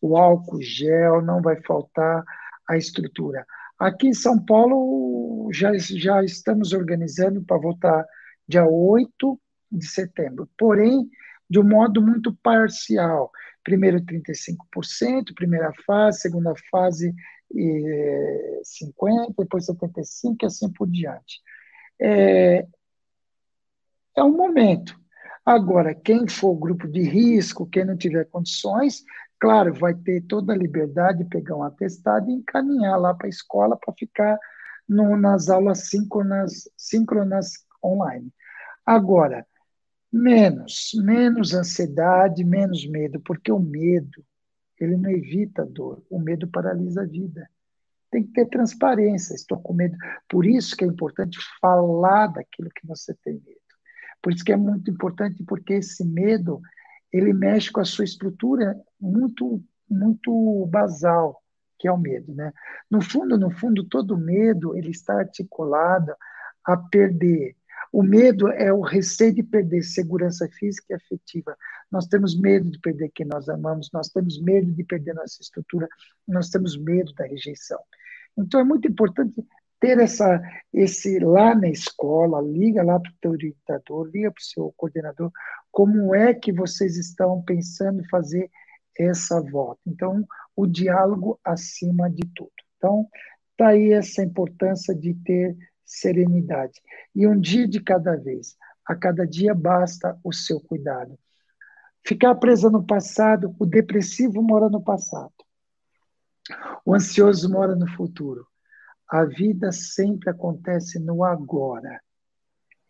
o álcool gel, não vai faltar a estrutura. Aqui em São Paulo, já, já estamos organizando para voltar dia 8 de setembro, porém, de um modo muito parcial. Primeiro 35%, primeira fase, segunda fase e 50%, depois 75% e assim por diante. É, é um momento. Agora, quem for grupo de risco, quem não tiver condições, Claro, vai ter toda a liberdade de pegar um atestado e encaminhar lá para a escola para ficar no, nas aulas síncronas, síncronas online. Agora, menos, menos ansiedade, menos medo, porque o medo, ele não evita a dor, o medo paralisa a vida. Tem que ter transparência, estou com medo. Por isso que é importante falar daquilo que você tem medo. Por isso que é muito importante, porque esse medo ele mexe com a sua estrutura muito, muito basal, que é o medo, né? No fundo, no fundo, todo medo ele está articulado a perder. O medo é o receio de perder segurança física e afetiva. Nós temos medo de perder quem nós amamos, nós temos medo de perder nossa estrutura, nós temos medo da rejeição. Então é muito importante ter essa, esse lá na escola, liga lá para o teu orientador, liga para o seu coordenador, como é que vocês estão pensando em fazer essa volta. Então, o diálogo acima de tudo. Então, está aí essa importância de ter serenidade. E um dia de cada vez. A cada dia basta o seu cuidado. Ficar presa no passado, o depressivo mora no passado. O ansioso mora no futuro. A vida sempre acontece no agora.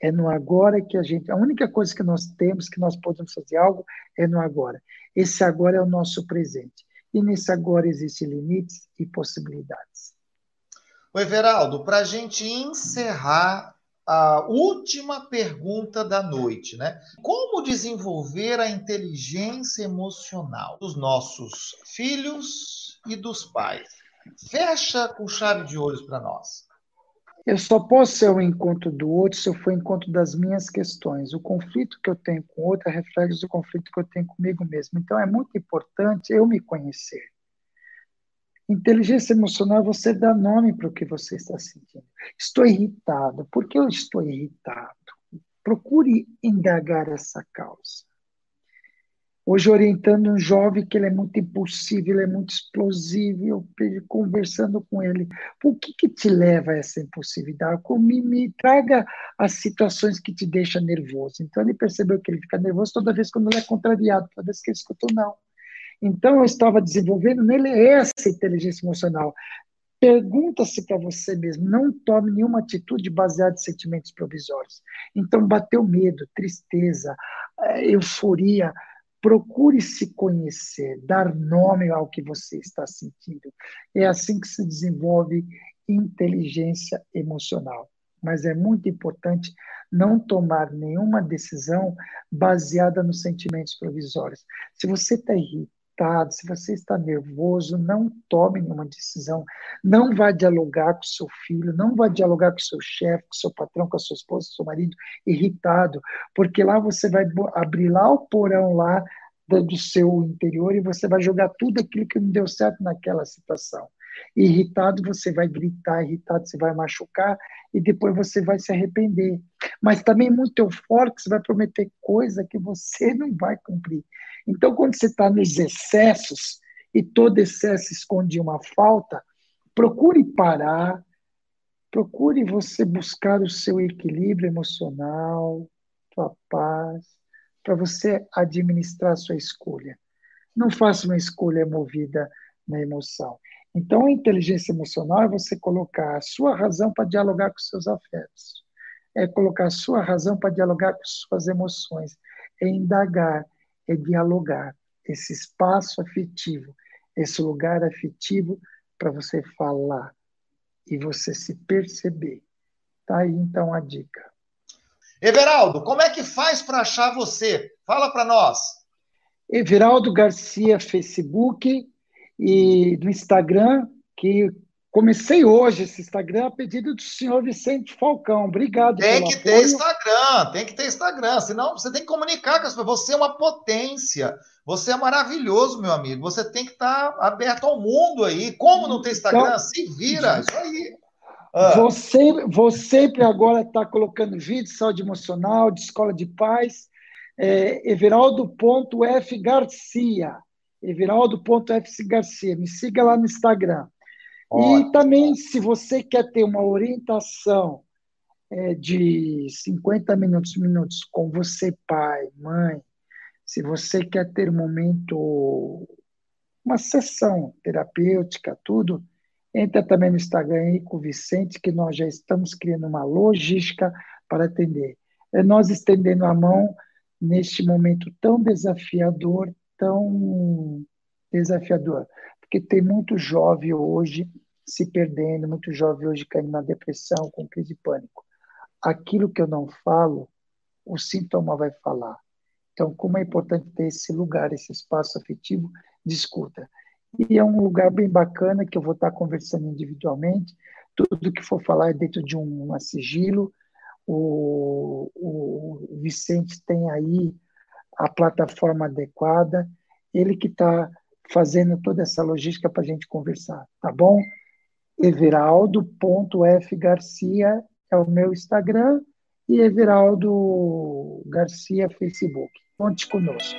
É no agora que a gente. A única coisa que nós temos, que nós podemos fazer algo, é no agora. Esse agora é o nosso presente. E nesse agora existem limites e possibilidades. O Everaldo, para a gente encerrar a última pergunta da noite, né? Como desenvolver a inteligência emocional dos nossos filhos e dos pais? Fecha com chave de olhos para nós. Eu só posso ser o encontro do outro se eu for encontro das minhas questões. O conflito que eu tenho com o outro é reflexo do conflito que eu tenho comigo mesmo. Então é muito importante eu me conhecer. Inteligência emocional é você dar nome para o que você está sentindo. Estou irritado. Por que eu estou irritado? Procure indagar essa causa. Hoje, orientando um jovem que ele é muito impulsivo, ele é muito explosivo, eu conversando com ele, por que, que te leva a essa impulsividade? Me, me traga as situações que te deixam nervoso. Então, ele percebeu que ele fica nervoso toda vez quando ele é contrariado, toda vez que ele escutou não. Então, eu estava desenvolvendo nele essa inteligência emocional. Pergunta-se para você mesmo, não tome nenhuma atitude baseada em sentimentos provisórios. Então, bateu medo, tristeza, é, euforia. Procure se conhecer, dar nome ao que você está sentindo. É assim que se desenvolve inteligência emocional. Mas é muito importante não tomar nenhuma decisão baseada nos sentimentos provisórios. Se você está irritado, se você está nervoso, não tome nenhuma decisão. Não vá dialogar com seu filho, não vá dialogar com seu chefe, com seu patrão, com a sua esposa, com seu marido, irritado, porque lá você vai abrir lá o porão lá do seu interior e você vai jogar tudo aquilo que não deu certo naquela situação. Irritado, você vai gritar, irritado, você vai machucar e depois você vai se arrepender. Mas também muito eufórico, você vai prometer coisa que você não vai cumprir. Então, quando você está nos excessos, e todo excesso esconde uma falta, procure parar, procure você buscar o seu equilíbrio emocional, sua paz, para você administrar sua escolha. Não faça uma escolha movida na emoção. Então, a inteligência emocional é você colocar a sua razão para dialogar com seus afetos, é colocar a sua razão para dialogar com suas emoções, é indagar, é dialogar. Esse espaço afetivo, esse lugar afetivo para você falar e você se perceber. Tá aí então a dica. Everaldo, como é que faz para achar você? Fala para nós. Everaldo Garcia, Facebook, e do Instagram, que comecei hoje esse Instagram a pedido do senhor Vicente Falcão. Obrigado. Tem que apoio. ter Instagram, tem que ter Instagram, senão você tem que comunicar com as pessoas. Você é uma potência. Você é maravilhoso, meu amigo. Você tem que estar aberto ao mundo aí. Como não tem Instagram? Então, Se vira, isso aí. Ah. Você, você sempre agora está colocando vídeo de saúde emocional, de escola de paz. É, Everaldo.f Garcia. Everaldo.fc Garcia. Me siga lá no Instagram. Ótimo. E também, se você quer ter uma orientação é, de 50 minutos, minutos com você, pai, mãe, se você quer ter um momento, uma sessão terapêutica, tudo, entra também no Instagram aí com o Vicente, que nós já estamos criando uma logística para atender. É nós estendendo a mão neste momento tão desafiador tão desafiador, porque tem muito jovem hoje se perdendo, muito jovem hoje caindo na depressão, com crise de pânico. Aquilo que eu não falo, o sintoma vai falar. Então, como é importante ter esse lugar, esse espaço afetivo de escuta. E é um lugar bem bacana que eu vou estar conversando individualmente. Tudo que for falar é dentro de um, um sigilo. O, o Vicente tem aí a plataforma adequada, ele que está fazendo toda essa logística para a gente conversar, tá bom? Everaldo.fgarcia é o meu Instagram e Everaldo Garcia Facebook. Conte conosco.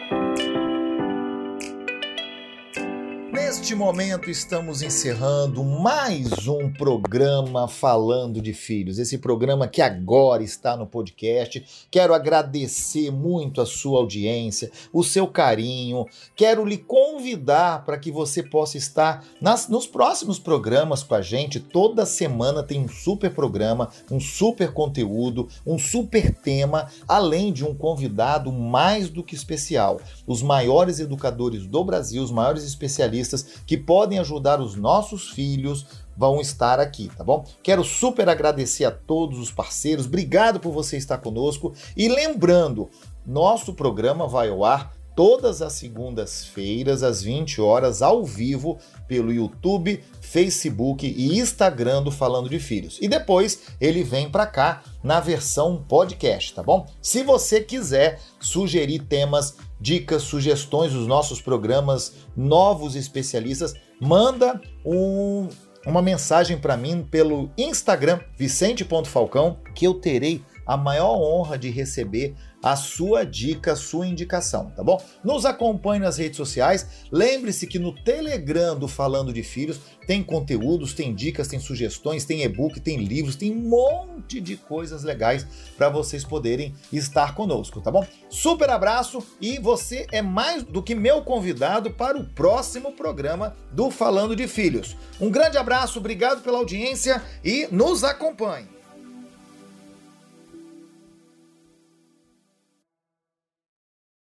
Neste momento estamos encerrando mais um programa falando de filhos. Esse programa que agora está no podcast. Quero agradecer muito a sua audiência, o seu carinho. Quero lhe convidar para que você possa estar nas, nos próximos programas com a gente. Toda semana tem um super programa, um super conteúdo, um super tema, além de um convidado mais do que especial. Os maiores educadores do Brasil, os maiores especialistas que podem ajudar os nossos filhos vão estar aqui, tá bom? Quero super agradecer a todos os parceiros, obrigado por você estar conosco e lembrando, nosso programa vai ao ar todas as segundas-feiras às 20 horas ao vivo pelo YouTube, Facebook e Instagram do Falando de Filhos. E depois ele vem para cá na versão podcast, tá bom? Se você quiser sugerir temas, dicas, sugestões dos nossos programas, novos especialistas, manda um, uma mensagem para mim pelo Instagram vicente.falcão que eu terei a maior honra de receber a sua dica, a sua indicação, tá bom? Nos acompanhe nas redes sociais. Lembre-se que no Telegram do Falando de Filhos tem conteúdos, tem dicas, tem sugestões, tem e-book, tem livros, tem um monte de coisas legais para vocês poderem estar conosco, tá bom? Super abraço e você é mais do que meu convidado para o próximo programa do Falando de Filhos. Um grande abraço, obrigado pela audiência e nos acompanhe.